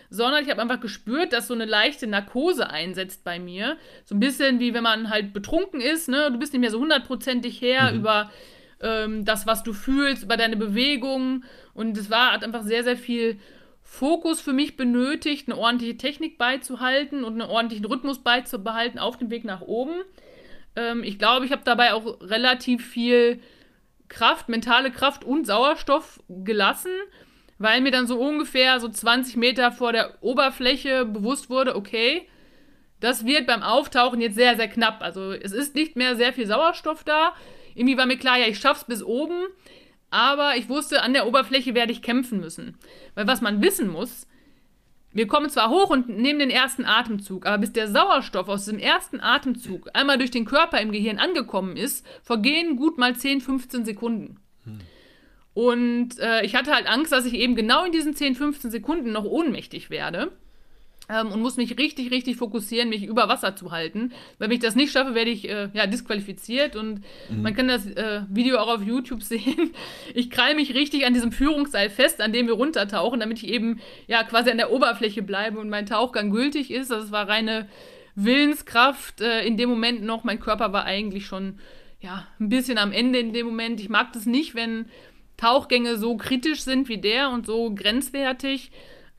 sondern ich habe einfach gespürt, dass so eine leichte Narkose einsetzt bei mir. So ein bisschen wie wenn man halt betrunken ist, ne? Du bist nicht mehr so hundertprozentig her mhm. über ähm, das, was du fühlst, über deine Bewegungen. Und es war, hat einfach sehr, sehr viel Fokus für mich benötigt, eine ordentliche Technik beizuhalten und einen ordentlichen Rhythmus beizubehalten auf dem Weg nach oben. Ähm, ich glaube, ich habe dabei auch relativ viel Kraft, mentale Kraft und Sauerstoff gelassen, weil mir dann so ungefähr so 20 Meter vor der Oberfläche bewusst wurde, okay, das wird beim Auftauchen jetzt sehr, sehr knapp. Also es ist nicht mehr sehr viel Sauerstoff da. Irgendwie war mir klar, ja, ich schaff's bis oben, aber ich wusste, an der Oberfläche werde ich kämpfen müssen. Weil was man wissen muss, wir kommen zwar hoch und nehmen den ersten Atemzug, aber bis der Sauerstoff aus dem ersten Atemzug einmal durch den Körper im Gehirn angekommen ist, vergehen gut mal 10, 15 Sekunden. Hm. Und äh, ich hatte halt Angst, dass ich eben genau in diesen 10, 15 Sekunden noch ohnmächtig werde ähm, und muss mich richtig, richtig fokussieren, mich über Wasser zu halten. Wenn ich das nicht schaffe, werde ich äh, ja, disqualifiziert und mhm. man kann das äh, Video auch auf YouTube sehen. Ich krall mich richtig an diesem Führungsseil fest, an dem wir runtertauchen, damit ich eben ja quasi an der Oberfläche bleibe und mein Tauchgang gültig ist. Das war reine Willenskraft äh, in dem Moment noch. Mein Körper war eigentlich schon ja, ein bisschen am Ende in dem Moment. Ich mag das nicht, wenn Tauchgänge so kritisch sind wie der und so grenzwertig.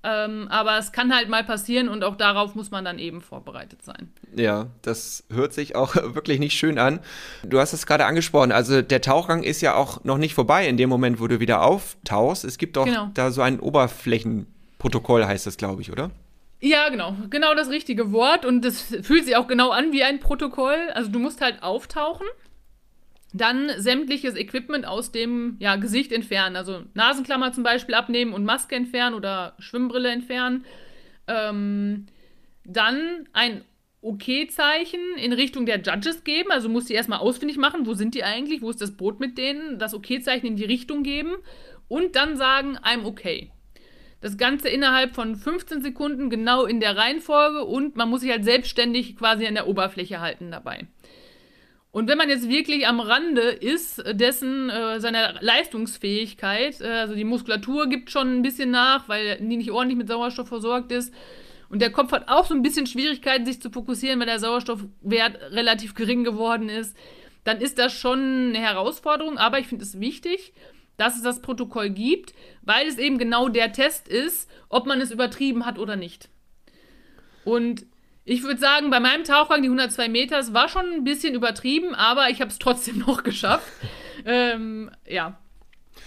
Ähm, aber es kann halt mal passieren und auch darauf muss man dann eben vorbereitet sein. Ja, das hört sich auch wirklich nicht schön an. Du hast es gerade angesprochen, also der Tauchgang ist ja auch noch nicht vorbei in dem Moment, wo du wieder auftauchst. Es gibt doch genau. da so ein Oberflächenprotokoll, heißt das, glaube ich, oder? Ja, genau. Genau das richtige Wort. Und das fühlt sich auch genau an wie ein Protokoll. Also du musst halt auftauchen dann sämtliches Equipment aus dem ja, Gesicht entfernen. Also Nasenklammer zum Beispiel abnehmen und Maske entfernen oder Schwimmbrille entfernen. Ähm, dann ein OK-Zeichen in Richtung der Judges geben. Also musst du erstmal ausfindig machen, wo sind die eigentlich, wo ist das Boot mit denen, das OK-Zeichen in die Richtung geben und dann sagen, I'm okay. Das Ganze innerhalb von 15 Sekunden genau in der Reihenfolge und man muss sich halt selbstständig quasi an der Oberfläche halten dabei. Und wenn man jetzt wirklich am Rande ist, dessen äh, seiner Leistungsfähigkeit, äh, also die Muskulatur gibt schon ein bisschen nach, weil die nicht ordentlich mit Sauerstoff versorgt ist. Und der Kopf hat auch so ein bisschen Schwierigkeiten, sich zu fokussieren, weil der Sauerstoffwert relativ gering geworden ist. Dann ist das schon eine Herausforderung, aber ich finde es wichtig, dass es das Protokoll gibt, weil es eben genau der Test ist, ob man es übertrieben hat oder nicht. Und ich würde sagen, bei meinem Tauchgang, die 102 Meter, es war schon ein bisschen übertrieben, aber ich habe es trotzdem noch geschafft. ähm, ja,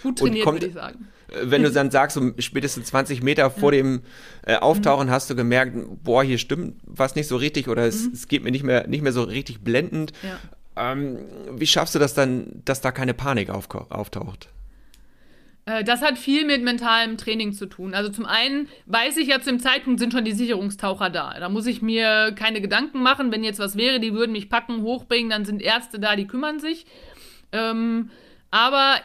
gut trainiert, würde ich sagen. Äh, wenn du dann sagst, so spätestens 20 Meter vor ja. dem äh, Auftauchen mhm. hast du gemerkt, boah, hier stimmt was nicht so richtig oder es, mhm. es geht mir nicht mehr, nicht mehr so richtig blendend. Ja. Ähm, wie schaffst du das dann, dass da keine Panik auftaucht? Äh, das hat viel mit mentalem Training zu tun. Also zum einen weiß ich ja zu dem Zeitpunkt sind schon die Sicherungstaucher da. Da muss ich mir keine Gedanken machen, wenn jetzt was wäre, die würden mich packen, hochbringen, dann sind Ärzte da, die kümmern sich. Ähm, aber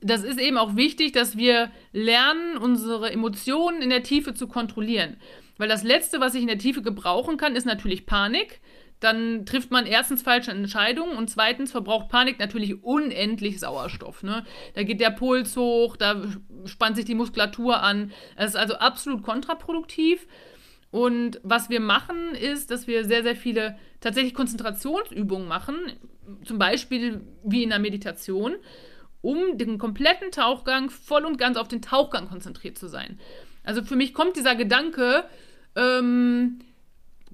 das ist eben auch wichtig, dass wir lernen, unsere Emotionen in der Tiefe zu kontrollieren. Weil das Letzte, was ich in der Tiefe gebrauchen kann, ist natürlich Panik dann trifft man erstens falsche Entscheidungen und zweitens verbraucht Panik natürlich unendlich Sauerstoff. Ne? Da geht der Puls hoch, da spannt sich die Muskulatur an. Es ist also absolut kontraproduktiv. Und was wir machen, ist, dass wir sehr, sehr viele tatsächlich Konzentrationsübungen machen, zum Beispiel wie in der Meditation, um den kompletten Tauchgang voll und ganz auf den Tauchgang konzentriert zu sein. Also für mich kommt dieser Gedanke, ähm,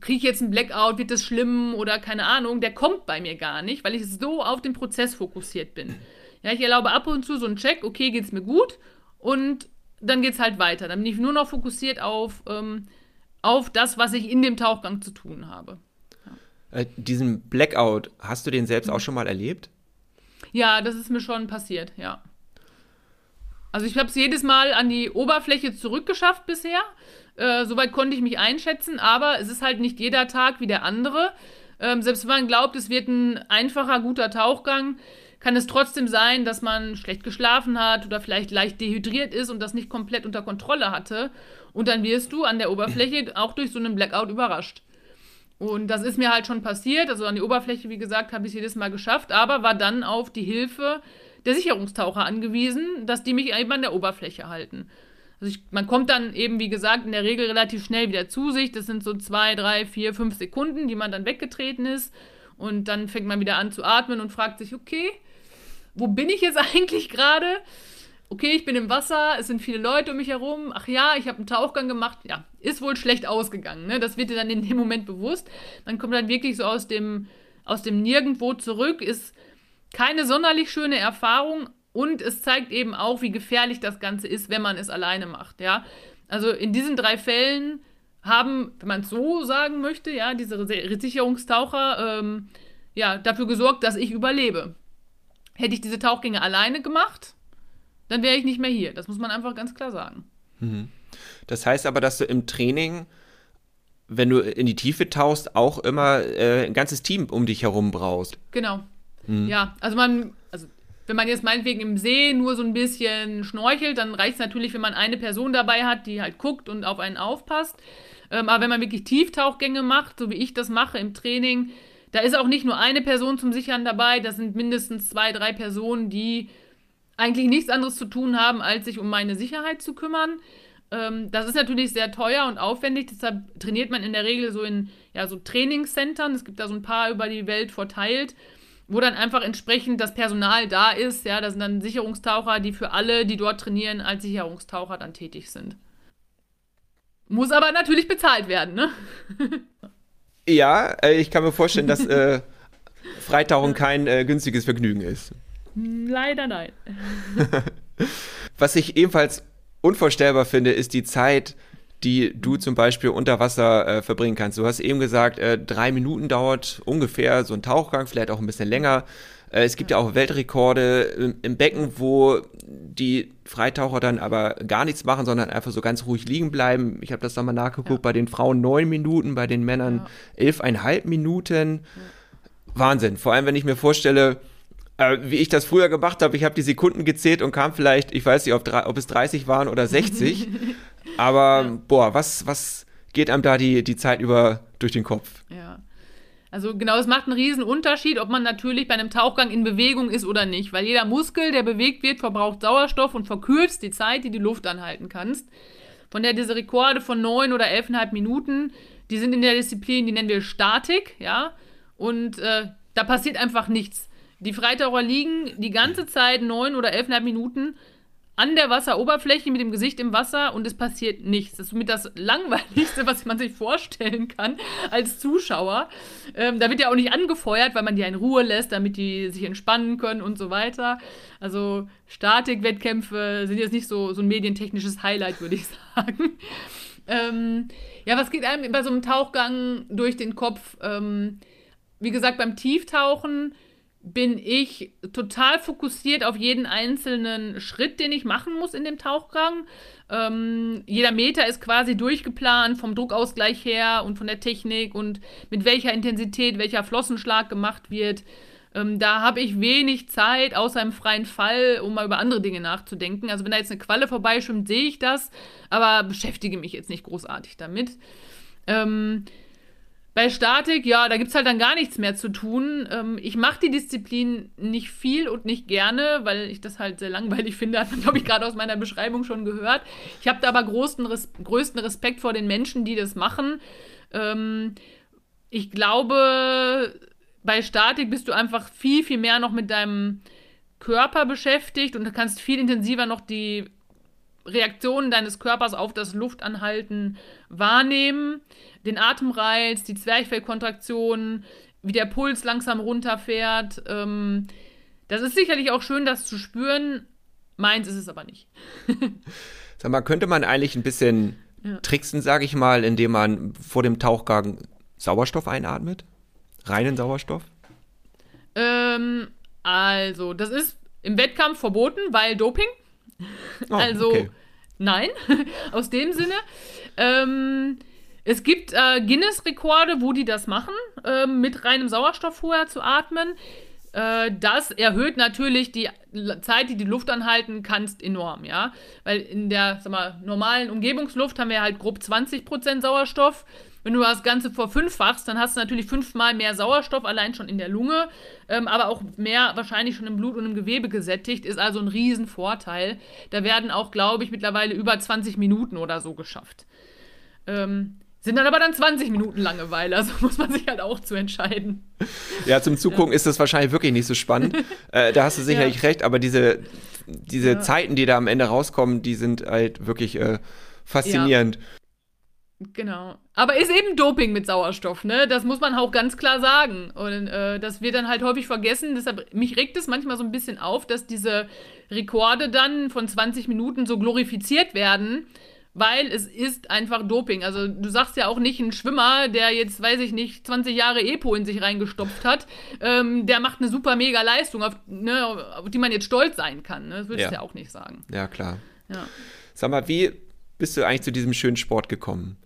kriege ich jetzt einen Blackout, wird das schlimm oder keine Ahnung, der kommt bei mir gar nicht, weil ich so auf den Prozess fokussiert bin. Ja, ich erlaube ab und zu so einen Check, okay, geht's mir gut und dann geht's halt weiter. Dann bin ich nur noch fokussiert auf, ähm, auf das, was ich in dem Tauchgang zu tun habe. Ja. Äh, diesen Blackout, hast du den selbst mhm. auch schon mal erlebt? Ja, das ist mir schon passiert, ja. Also ich habe es jedes Mal an die Oberfläche zurückgeschafft bisher. Äh, soweit konnte ich mich einschätzen, aber es ist halt nicht jeder Tag wie der andere. Ähm, selbst wenn man glaubt, es wird ein einfacher, guter Tauchgang, kann es trotzdem sein, dass man schlecht geschlafen hat oder vielleicht leicht dehydriert ist und das nicht komplett unter Kontrolle hatte. Und dann wirst du an der Oberfläche auch durch so einen Blackout überrascht. Und das ist mir halt schon passiert. Also an die Oberfläche, wie gesagt, habe ich es jedes Mal geschafft, aber war dann auf die Hilfe der Sicherungstaucher angewiesen, dass die mich eben an der Oberfläche halten. Also ich, man kommt dann eben, wie gesagt, in der Regel relativ schnell wieder zu sich. Das sind so zwei, drei, vier, fünf Sekunden, die man dann weggetreten ist. Und dann fängt man wieder an zu atmen und fragt sich, okay, wo bin ich jetzt eigentlich gerade? Okay, ich bin im Wasser, es sind viele Leute um mich herum. Ach ja, ich habe einen Tauchgang gemacht. Ja, ist wohl schlecht ausgegangen. Ne? Das wird dir dann in dem Moment bewusst. Man kommt dann wirklich so aus dem, aus dem Nirgendwo zurück, ist keine sonderlich schöne Erfahrung und es zeigt eben auch, wie gefährlich das Ganze ist, wenn man es alleine macht, ja. Also in diesen drei Fällen haben, wenn man es so sagen möchte, ja, diese Sicherungstaucher ähm, ja, dafür gesorgt, dass ich überlebe. Hätte ich diese Tauchgänge alleine gemacht, dann wäre ich nicht mehr hier. Das muss man einfach ganz klar sagen. Mhm. Das heißt aber, dass du im Training, wenn du in die Tiefe tauchst, auch immer äh, ein ganzes Team um dich herum brauchst. Genau. Mhm. Ja, also man, also wenn man jetzt meinetwegen im See nur so ein bisschen schnorchelt, dann reicht es natürlich, wenn man eine Person dabei hat, die halt guckt und auf einen aufpasst. Ähm, aber wenn man wirklich Tieftauchgänge macht, so wie ich das mache im Training, da ist auch nicht nur eine Person zum Sichern dabei, das sind mindestens zwei, drei Personen, die eigentlich nichts anderes zu tun haben, als sich um meine Sicherheit zu kümmern. Ähm, das ist natürlich sehr teuer und aufwendig, deshalb trainiert man in der Regel so in ja, so Trainingscentern. Es gibt da so ein paar über die Welt verteilt wo dann einfach entsprechend das Personal da ist. Ja, das sind dann Sicherungstaucher, die für alle, die dort trainieren, als Sicherungstaucher dann tätig sind. Muss aber natürlich bezahlt werden, ne? ja, äh, ich kann mir vorstellen, dass äh, Freitauchen kein äh, günstiges Vergnügen ist. Leider nein. Was ich ebenfalls unvorstellbar finde, ist die Zeit, die du zum Beispiel unter Wasser äh, verbringen kannst. Du hast eben gesagt, äh, drei Minuten dauert ungefähr so ein Tauchgang, vielleicht auch ein bisschen länger. Äh, es gibt ja auch Weltrekorde im, im, Becken, wo die Freitaucher dann aber gar nichts machen, sondern einfach so ganz ruhig liegen bleiben. Ich habe das dann mal nachgeguckt, ja. bei den Frauen neun Minuten, bei den Männern ja. elfeinhalb Minuten. Ja. Wahnsinn. Vor allem, wenn ich mir vorstelle, äh, wie ich das früher gemacht habe, ich habe die Sekunden gezählt und kam vielleicht, ich weiß nicht, ob, ob es 30 waren oder 60. Aber ja. boah, was, was geht einem da die, die Zeit über durch den Kopf? Ja. Also genau, es macht einen riesen Unterschied, ob man natürlich bei einem Tauchgang in Bewegung ist oder nicht, weil jeder Muskel, der bewegt wird, verbraucht Sauerstoff und verkürzt die Zeit, die du Luft anhalten kannst. Von der diese Rekorde von neun oder elfeinhalb Minuten, die sind in der Disziplin, die nennen wir Statik, ja, und äh, da passiert einfach nichts. Die Freitaucher liegen die ganze Zeit neun oder elfeinhalb Minuten an der Wasseroberfläche mit dem Gesicht im Wasser und es passiert nichts. Das ist somit das Langweiligste, was man sich vorstellen kann als Zuschauer. Ähm, da wird ja auch nicht angefeuert, weil man die in Ruhe lässt, damit die sich entspannen können und so weiter. Also Statikwettkämpfe sind jetzt nicht so, so ein medientechnisches Highlight, würde ich sagen. ähm, ja, was geht einem bei so einem Tauchgang durch den Kopf? Ähm, wie gesagt, beim Tieftauchen bin ich total fokussiert auf jeden einzelnen Schritt, den ich machen muss in dem Tauchgang. Ähm, jeder Meter ist quasi durchgeplant vom Druckausgleich her und von der Technik und mit welcher Intensität welcher Flossenschlag gemacht wird. Ähm, da habe ich wenig Zeit, außer im freien Fall, um mal über andere Dinge nachzudenken. Also wenn da jetzt eine Qualle vorbeischwimmt, sehe ich das, aber beschäftige mich jetzt nicht großartig damit. Ähm, bei Statik, ja, da gibt es halt dann gar nichts mehr zu tun. Ähm, ich mache die Disziplin nicht viel und nicht gerne, weil ich das halt sehr langweilig finde. Hat man, glaube ich, gerade aus meiner Beschreibung schon gehört. Ich habe da aber größten, Res größten Respekt vor den Menschen, die das machen. Ähm, ich glaube, bei Statik bist du einfach viel, viel mehr noch mit deinem Körper beschäftigt und du kannst viel intensiver noch die Reaktionen deines Körpers auf das Luftanhalten wahrnehmen. Den Atemreiz, die Zwerchfellkontraktion, wie der Puls langsam runterfährt. Ähm, das ist sicherlich auch schön, das zu spüren. Meins ist es aber nicht. Sag mal, könnte man eigentlich ein bisschen ja. tricksen, sage ich mal, indem man vor dem Tauchgang Sauerstoff einatmet? Reinen Sauerstoff? Ähm, also, das ist im Wettkampf verboten, weil Doping. Oh, also, okay. nein, aus dem Sinne. Ähm, es gibt äh, Guinness-Rekorde, wo die das machen, äh, mit reinem Sauerstoff vorher zu atmen. Äh, das erhöht natürlich die Zeit, die du Luft anhalten kannst, enorm, ja. Weil in der sag mal, normalen Umgebungsluft haben wir halt grob 20% Sauerstoff. Wenn du das Ganze verfünffachst, dann hast du natürlich fünfmal mehr Sauerstoff allein schon in der Lunge, ähm, aber auch mehr wahrscheinlich schon im Blut und im Gewebe gesättigt, ist also ein Riesenvorteil. Da werden auch, glaube ich, mittlerweile über 20 Minuten oder so geschafft. Ähm, sind dann aber dann 20 Minuten Langeweile, also muss man sich halt auch zu entscheiden. Ja, zum Zugucken ja. ist das wahrscheinlich wirklich nicht so spannend. äh, da hast du sicherlich ja. recht, aber diese, diese ja. Zeiten, die da am Ende rauskommen, die sind halt wirklich äh, faszinierend. Genau. Aber ist eben Doping mit Sauerstoff, ne? Das muss man auch ganz klar sagen. Und äh, das wird dann halt häufig vergessen. Deshalb, mich regt es manchmal so ein bisschen auf, dass diese Rekorde dann von 20 Minuten so glorifiziert werden weil es ist einfach Doping. Also du sagst ja auch nicht ein Schwimmer, der jetzt, weiß ich nicht, 20 Jahre Epo in sich reingestopft hat, ähm, der macht eine super mega Leistung, auf, ne, auf die man jetzt stolz sein kann. Ne? Das würdest du ja. ja auch nicht sagen. Ja, klar. Ja. Sag mal, wie bist du eigentlich zu diesem schönen Sport gekommen?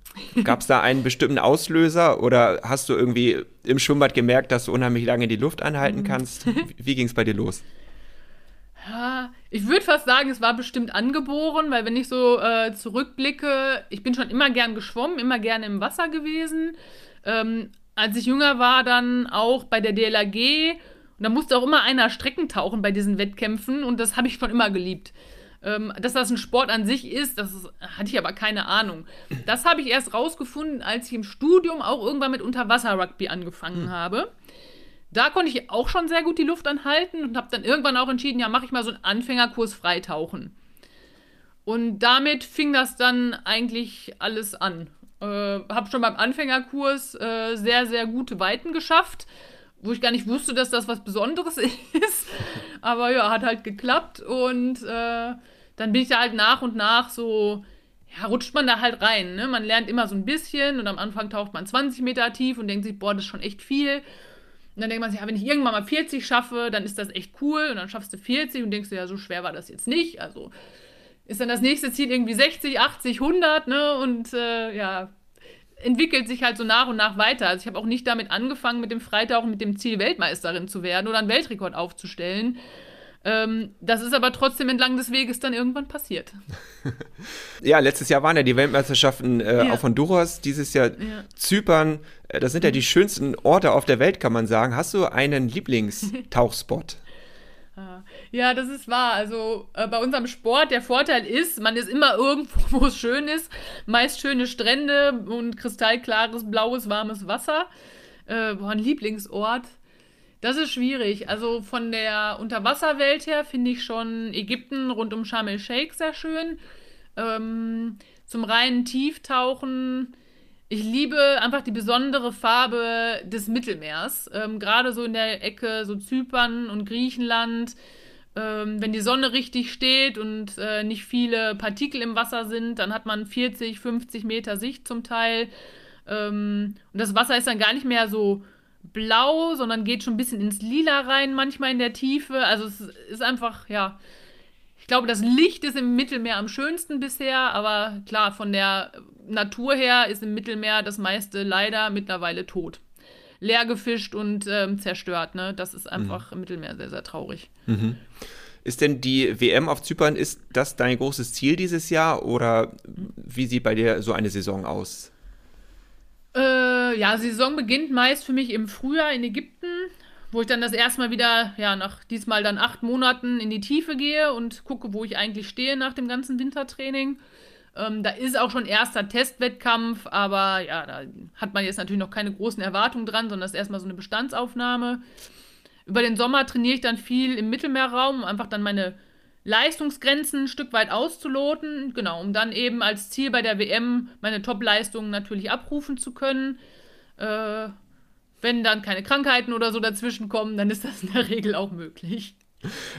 Gab es da einen bestimmten Auslöser oder hast du irgendwie im Schwimmbad gemerkt, dass du unheimlich lange die Luft anhalten mhm. kannst? Wie ging es bei dir los? Ja, ich würde fast sagen, es war bestimmt angeboren, weil wenn ich so äh, zurückblicke, ich bin schon immer gern geschwommen, immer gern im Wasser gewesen. Ähm, als ich jünger war, dann auch bei der DLAG und da musste auch immer einer Strecken tauchen bei diesen Wettkämpfen und das habe ich schon immer geliebt. Ähm, dass das ein Sport an sich ist, das ist, hatte ich aber keine Ahnung. Das habe ich erst rausgefunden, als ich im Studium auch irgendwann mit Unterwasser-Rugby angefangen hm. habe. Da konnte ich auch schon sehr gut die Luft anhalten und habe dann irgendwann auch entschieden, ja, mache ich mal so einen Anfängerkurs Freitauchen. Und damit fing das dann eigentlich alles an. Äh, habe schon beim Anfängerkurs äh, sehr, sehr gute Weiten geschafft, wo ich gar nicht wusste, dass das was Besonderes ist. Aber ja, hat halt geklappt und äh, dann bin ich da halt nach und nach so, ja, rutscht man da halt rein. Ne? Man lernt immer so ein bisschen und am Anfang taucht man 20 Meter tief und denkt sich, boah, das ist schon echt viel. Und dann denkt man sich, ja, wenn ich irgendwann mal 40 schaffe, dann ist das echt cool. Und dann schaffst du 40 und denkst du, ja, so schwer war das jetzt nicht. Also ist dann das nächste Ziel irgendwie 60, 80, 100, ne? Und äh, ja, entwickelt sich halt so nach und nach weiter. Also ich habe auch nicht damit angefangen, mit dem Freitauchen mit dem Ziel, Weltmeisterin zu werden oder einen Weltrekord aufzustellen. Ähm, das ist aber trotzdem entlang des Weges dann irgendwann passiert. ja, letztes Jahr waren ja die Weltmeisterschaften äh, ja. auf Honduras, dieses Jahr ja. Zypern. Äh, das sind ja die schönsten Orte auf der Welt, kann man sagen. Hast du einen Lieblingstauchspot? Ja, das ist wahr. Also äh, bei unserem Sport, der Vorteil ist, man ist immer irgendwo, wo es schön ist. Meist schöne Strände und kristallklares, blaues, warmes Wasser. Äh, boah, ein Lieblingsort. Das ist schwierig. Also von der Unterwasserwelt her finde ich schon Ägypten rund um Sharm el-Sheikh sehr schön. Ähm, zum reinen Tieftauchen. Ich liebe einfach die besondere Farbe des Mittelmeers. Ähm, Gerade so in der Ecke so Zypern und Griechenland. Ähm, wenn die Sonne richtig steht und äh, nicht viele Partikel im Wasser sind, dann hat man 40, 50 Meter Sicht zum Teil. Ähm, und das Wasser ist dann gar nicht mehr so blau, sondern geht schon ein bisschen ins Lila rein, manchmal in der Tiefe. Also es ist einfach, ja. Ich glaube, das Licht ist im Mittelmeer am schönsten bisher, aber klar, von der Natur her ist im Mittelmeer das meiste leider mittlerweile tot. Leer gefischt und ähm, zerstört, ne? Das ist einfach mhm. im Mittelmeer sehr, sehr traurig. Mhm. Ist denn die WM auf Zypern, ist das dein großes Ziel dieses Jahr oder wie sieht bei dir so eine Saison aus? Äh, ja, Saison beginnt meist für mich im Frühjahr in Ägypten, wo ich dann das erste Mal wieder, ja, nach diesmal dann acht Monaten in die Tiefe gehe und gucke, wo ich eigentlich stehe nach dem ganzen Wintertraining. Ähm, da ist auch schon erster Testwettkampf, aber ja, da hat man jetzt natürlich noch keine großen Erwartungen dran, sondern das ist erstmal so eine Bestandsaufnahme. Über den Sommer trainiere ich dann viel im Mittelmeerraum, um einfach dann meine Leistungsgrenzen ein Stück weit auszuloten, genau, um dann eben als Ziel bei der WM meine Top-Leistungen natürlich abrufen zu können. Äh, wenn dann keine Krankheiten oder so dazwischen kommen, dann ist das in der Regel auch möglich.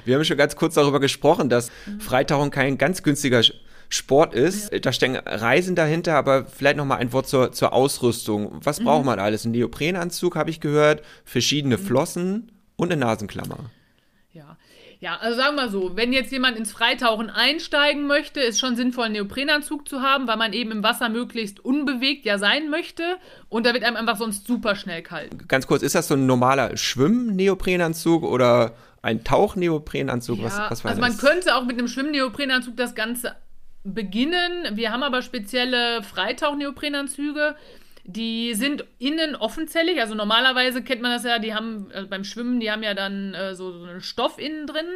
Wir haben schon ganz kurz darüber gesprochen, dass mhm. Freitauchen kein ganz günstiger Sport ist. Da stecken Reisen dahinter, aber vielleicht noch mal ein Wort zur, zur Ausrüstung. Was mhm. braucht man alles? Ein Neoprenanzug, habe ich gehört, verschiedene mhm. Flossen und eine Nasenklammer. Ja. Ja, also sagen wir mal so, wenn jetzt jemand ins Freitauchen einsteigen möchte, ist schon sinnvoll, einen Neoprenanzug zu haben, weil man eben im Wasser möglichst unbewegt ja sein möchte und da wird einem einfach sonst super schnell kalt. Ganz kurz, ist das so ein normaler Schwimm-Neoprenanzug oder ein Tauch-Neoprenanzug? Ja, was, was war also das? man könnte auch mit einem Schwimm-Neoprenanzug das Ganze beginnen. Wir haben aber spezielle Freitauch-Neoprenanzüge. Die sind innen offenzellig, also normalerweise kennt man das ja, die haben also beim Schwimmen, die haben ja dann äh, so, so einen Stoff innen drin,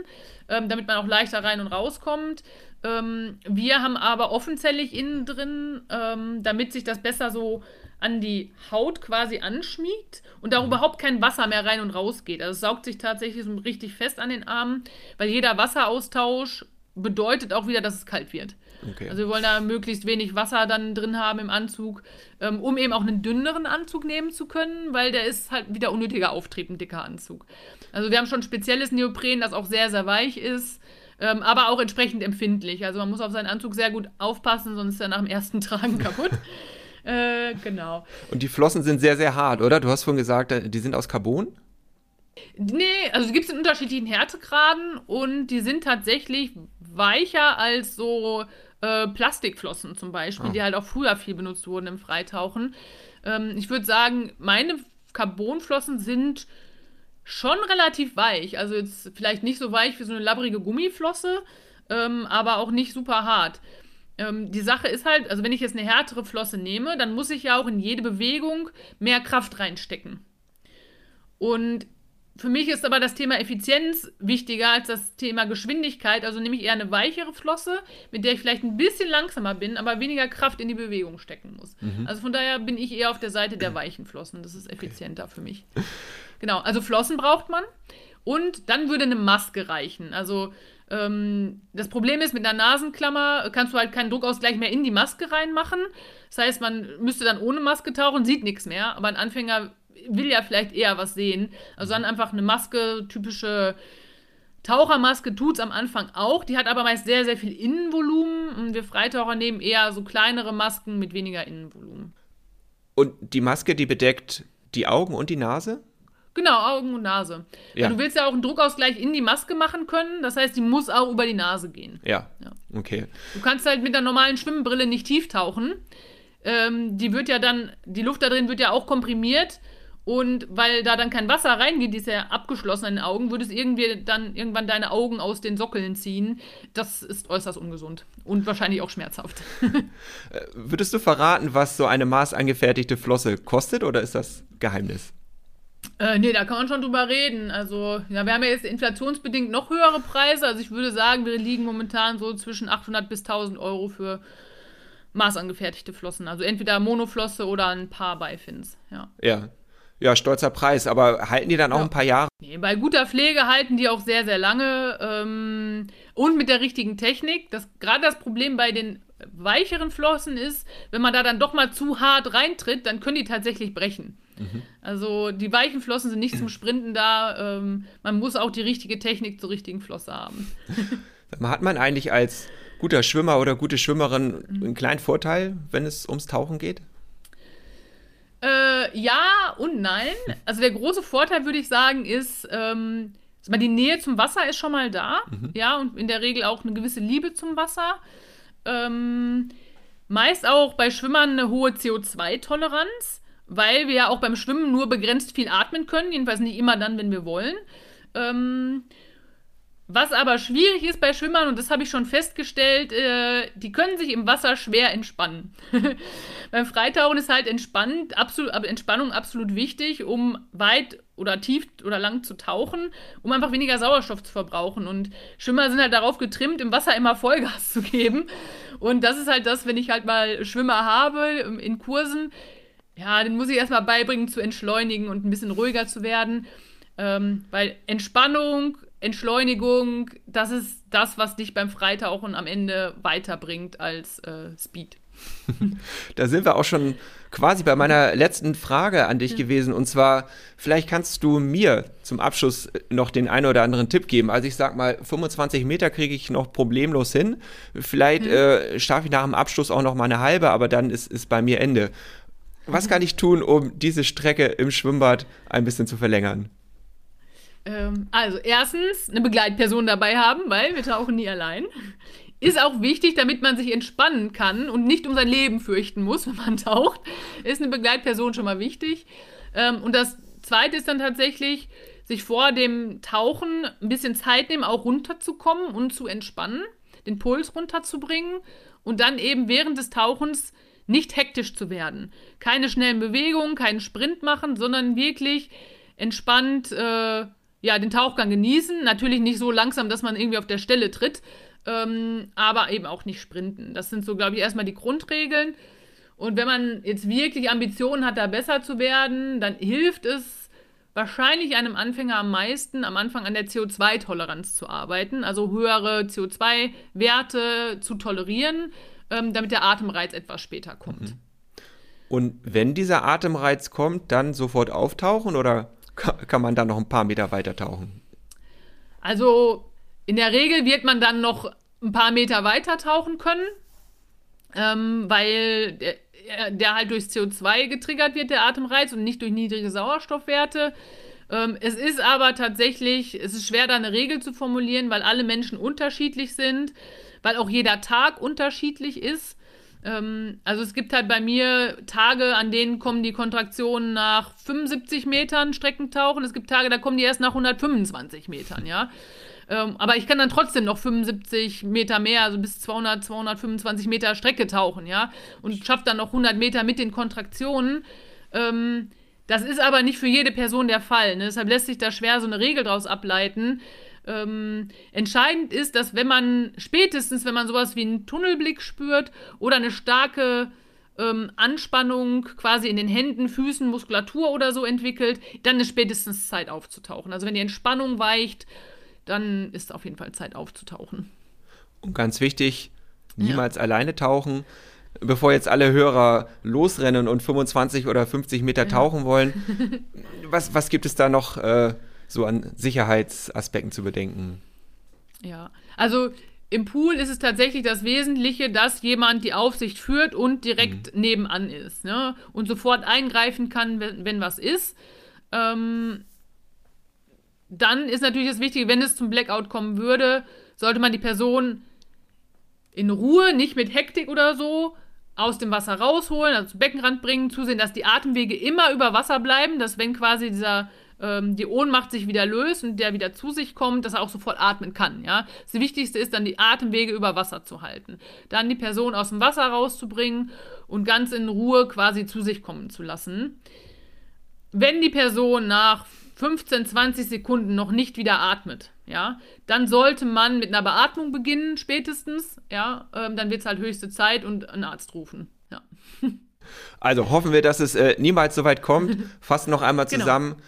ähm, damit man auch leichter rein und rauskommt. Ähm, wir haben aber offenzellig innen drin, ähm, damit sich das besser so an die Haut quasi anschmiegt und da mhm. überhaupt kein Wasser mehr rein und raus geht. Also es saugt sich tatsächlich so richtig fest an den Armen, weil jeder Wasseraustausch bedeutet auch wieder, dass es kalt wird. Okay. Also wir wollen da möglichst wenig Wasser dann drin haben im Anzug, ähm, um eben auch einen dünneren Anzug nehmen zu können, weil der ist halt wieder unnötiger Auftrieb, ein dicker Anzug. Also wir haben schon spezielles Neopren, das auch sehr, sehr weich ist. Ähm, aber auch entsprechend empfindlich. Also man muss auf seinen Anzug sehr gut aufpassen, sonst ist er nach dem ersten Tragen kaputt. äh, genau. Und die Flossen sind sehr, sehr hart, oder? Du hast vorhin gesagt, äh, die sind aus Carbon? Nee, also die gibt es in unterschiedlichen Härtegraden und die sind tatsächlich weicher als so äh, Plastikflossen zum Beispiel, oh. die halt auch früher viel benutzt wurden im Freitauchen. Ähm, ich würde sagen, meine Carbonflossen sind schon relativ weich. Also jetzt vielleicht nicht so weich wie so eine labbrige Gummiflosse, ähm, aber auch nicht super hart. Ähm, die Sache ist halt, also wenn ich jetzt eine härtere Flosse nehme, dann muss ich ja auch in jede Bewegung mehr Kraft reinstecken. Und für mich ist aber das Thema Effizienz wichtiger als das Thema Geschwindigkeit. Also nehme ich eher eine weichere Flosse, mit der ich vielleicht ein bisschen langsamer bin, aber weniger Kraft in die Bewegung stecken muss. Mhm. Also von daher bin ich eher auf der Seite der weichen Flossen. Das ist effizienter okay. für mich. Genau, also Flossen braucht man. Und dann würde eine Maske reichen. Also ähm, das Problem ist, mit einer Nasenklammer kannst du halt keinen Druckausgleich mehr in die Maske reinmachen. Das heißt, man müsste dann ohne Maske tauchen, sieht nichts mehr. Aber ein Anfänger will ja vielleicht eher was sehen. Also dann einfach eine Maske, typische Tauchermaske tut es am Anfang auch. Die hat aber meist sehr, sehr viel Innenvolumen. Und wir Freitaucher nehmen eher so kleinere Masken mit weniger Innenvolumen. Und die Maske, die bedeckt die Augen und die Nase? Genau, Augen und Nase. Ja. Du willst ja auch einen Druckausgleich in die Maske machen können. Das heißt, die muss auch über die Nase gehen. Ja. ja. Okay. Du kannst halt mit der normalen Schwimmbrille nicht tief tauchen. Ähm, die wird ja dann, die Luft da drin wird ja auch komprimiert. Und weil da dann kein Wasser reingeht, die ist ja abgeschlossen an den Augen, würde es irgendwie dann irgendwann deine Augen aus den Sockeln ziehen. Das ist äußerst ungesund und wahrscheinlich auch schmerzhaft. Äh, würdest du verraten, was so eine maßangefertigte Flosse kostet oder ist das Geheimnis? Äh, nee, da kann man schon drüber reden. Also, ja, wir haben ja jetzt inflationsbedingt noch höhere Preise. Also, ich würde sagen, wir liegen momentan so zwischen 800 bis 1000 Euro für maßangefertigte Flossen. Also, entweder Monoflosse oder ein paar Beifins. Ja. Ja, ja, stolzer Preis. Aber halten die dann auch ja. ein paar Jahre? Nee, bei guter Pflege halten die auch sehr, sehr lange. Ähm, und mit der richtigen Technik. Das, Gerade das Problem bei den weicheren Flossen ist, wenn man da dann doch mal zu hart reintritt, dann können die tatsächlich brechen. Mhm. Also die weichen Flossen sind nicht zum Sprinten da. Ähm, man muss auch die richtige Technik zur richtigen Flosse haben. Hat man eigentlich als guter Schwimmer oder gute Schwimmerin mhm. einen kleinen Vorteil, wenn es ums Tauchen geht? Äh, ja und nein. Also der große Vorteil, würde ich sagen, ist, ähm, die Nähe zum Wasser ist schon mal da. Mhm. Ja, und in der Regel auch eine gewisse Liebe zum Wasser. Ähm, meist auch bei Schwimmern eine hohe CO2-Toleranz, weil wir ja auch beim Schwimmen nur begrenzt viel atmen können, jedenfalls nicht immer dann, wenn wir wollen. Ähm, was aber schwierig ist bei Schwimmern, und das habe ich schon festgestellt, äh, die können sich im Wasser schwer entspannen. Beim Freitauchen ist halt entspannt, absolut, Entspannung absolut wichtig, um weit oder tief oder lang zu tauchen, um einfach weniger Sauerstoff zu verbrauchen. Und Schwimmer sind halt darauf getrimmt, im Wasser immer Vollgas zu geben. Und das ist halt das, wenn ich halt mal Schwimmer habe in Kursen, ja, den muss ich erstmal beibringen, zu entschleunigen und ein bisschen ruhiger zu werden. Ähm, weil Entspannung Entschleunigung, das ist das, was dich beim Freitauchen am Ende weiterbringt als äh, Speed. da sind wir auch schon quasi bei meiner letzten Frage an dich gewesen. Und zwar, vielleicht kannst du mir zum Abschluss noch den einen oder anderen Tipp geben. Also ich sag mal, 25 Meter kriege ich noch problemlos hin. Vielleicht mhm. äh, schaffe ich nach dem Abschluss auch noch mal eine halbe, aber dann ist, ist bei mir Ende. Was mhm. kann ich tun, um diese Strecke im Schwimmbad ein bisschen zu verlängern? Ähm, also erstens eine Begleitperson dabei haben, weil wir tauchen nie allein. Ist auch wichtig, damit man sich entspannen kann und nicht um sein Leben fürchten muss, wenn man taucht. Ist eine Begleitperson schon mal wichtig. Ähm, und das Zweite ist dann tatsächlich, sich vor dem Tauchen ein bisschen Zeit nehmen, auch runterzukommen und zu entspannen, den Puls runterzubringen und dann eben während des Tauchens nicht hektisch zu werden. Keine schnellen Bewegungen, keinen Sprint machen, sondern wirklich entspannt äh, ja, den Tauchgang genießen. Natürlich nicht so langsam, dass man irgendwie auf der Stelle tritt, ähm, aber eben auch nicht sprinten. Das sind so, glaube ich, erstmal die Grundregeln. Und wenn man jetzt wirklich Ambitionen hat, da besser zu werden, dann hilft es wahrscheinlich einem Anfänger am meisten, am Anfang an der CO2-Toleranz zu arbeiten, also höhere CO2-Werte zu tolerieren, ähm, damit der Atemreiz etwas später kommt. Mhm. Und wenn dieser Atemreiz kommt, dann sofort auftauchen oder kann man dann noch ein paar Meter weiter tauchen? Also in der Regel wird man dann noch ein paar Meter weiter tauchen können, ähm, weil der, der, halt durchs CO2 getriggert wird, der Atemreiz, und nicht durch niedrige Sauerstoffwerte. Ähm, es ist aber tatsächlich, es ist schwer, da eine Regel zu formulieren, weil alle Menschen unterschiedlich sind, weil auch jeder Tag unterschiedlich ist. Ähm, also es gibt halt bei mir Tage, an denen kommen die Kontraktionen nach 75 Metern Streckentauchen. Es gibt Tage, da kommen die erst nach 125 Metern, ja. Ähm, aber ich kann dann trotzdem noch 75 Meter mehr, also bis 200, 225 Meter Strecke tauchen, ja. Und schaffe dann noch 100 Meter mit den Kontraktionen. Ähm, das ist aber nicht für jede Person der Fall. Ne? Deshalb lässt sich da schwer so eine Regel draus ableiten. Ähm, entscheidend ist, dass wenn man spätestens, wenn man sowas wie einen Tunnelblick spürt oder eine starke ähm, Anspannung quasi in den Händen, Füßen, Muskulatur oder so entwickelt, dann ist spätestens Zeit aufzutauchen. Also wenn die Entspannung weicht, dann ist auf jeden Fall Zeit aufzutauchen. Und ganz wichtig, niemals ja. alleine tauchen. Bevor jetzt alle Hörer losrennen und 25 oder 50 Meter tauchen wollen, was, was gibt es da noch äh, so an Sicherheitsaspekten zu bedenken? Ja, also im Pool ist es tatsächlich das Wesentliche, dass jemand die Aufsicht führt und direkt mhm. nebenan ist ne? und sofort eingreifen kann, wenn, wenn was ist. Ähm, dann ist natürlich das Wichtige, wenn es zum Blackout kommen würde, sollte man die Person in Ruhe, nicht mit Hektik oder so, aus dem Wasser rausholen, also zum Beckenrand bringen, zusehen, dass die Atemwege immer über Wasser bleiben, dass wenn quasi dieser ähm, die Ohnmacht sich wieder löst und der wieder zu sich kommt, dass er auch sofort atmen kann. Ja? Das Wichtigste ist dann, die Atemwege über Wasser zu halten. Dann die Person aus dem Wasser rauszubringen und ganz in Ruhe quasi zu sich kommen zu lassen. Wenn die Person nach 15, 20 Sekunden noch nicht wieder atmet, ja, dann sollte man mit einer Beatmung beginnen, spätestens, ja, ähm, dann wird es halt höchste Zeit und einen Arzt rufen, ja. Also hoffen wir, dass es äh, niemals so weit kommt. Fassen noch einmal genau. zusammen. Genau.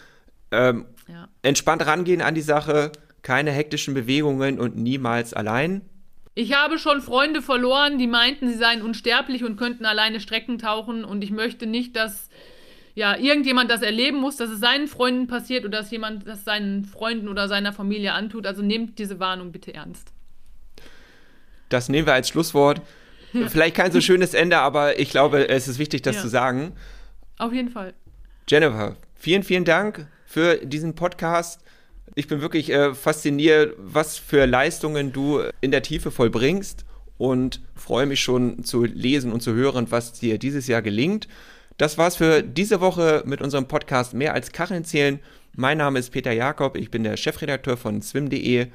Ähm, ja. Entspannt rangehen an die Sache, keine hektischen Bewegungen und niemals allein. Ich habe schon Freunde verloren, die meinten, sie seien unsterblich und könnten alleine Strecken tauchen und ich möchte nicht, dass ja, irgendjemand das erleben muss, dass es seinen Freunden passiert oder dass jemand das seinen Freunden oder seiner Familie antut. Also nehmt diese Warnung bitte ernst. Das nehmen wir als Schlusswort. Ja. Vielleicht kein so schönes Ende, aber ich glaube, es ist wichtig, das ja. zu sagen. Auf jeden Fall. Jennifer, vielen, vielen Dank für diesen Podcast. Ich bin wirklich äh, fasziniert, was für Leistungen du in der Tiefe vollbringst und freue mich schon zu lesen und zu hören, was dir dieses Jahr gelingt. Das war's für diese Woche mit unserem Podcast Mehr als Kacheln zählen. Mein Name ist Peter Jakob, ich bin der Chefredakteur von swim.de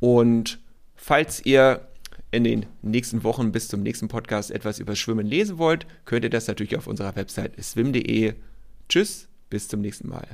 und falls ihr in den nächsten Wochen bis zum nächsten Podcast etwas über Schwimmen lesen wollt, könnt ihr das natürlich auf unserer Website swim.de. Tschüss, bis zum nächsten Mal.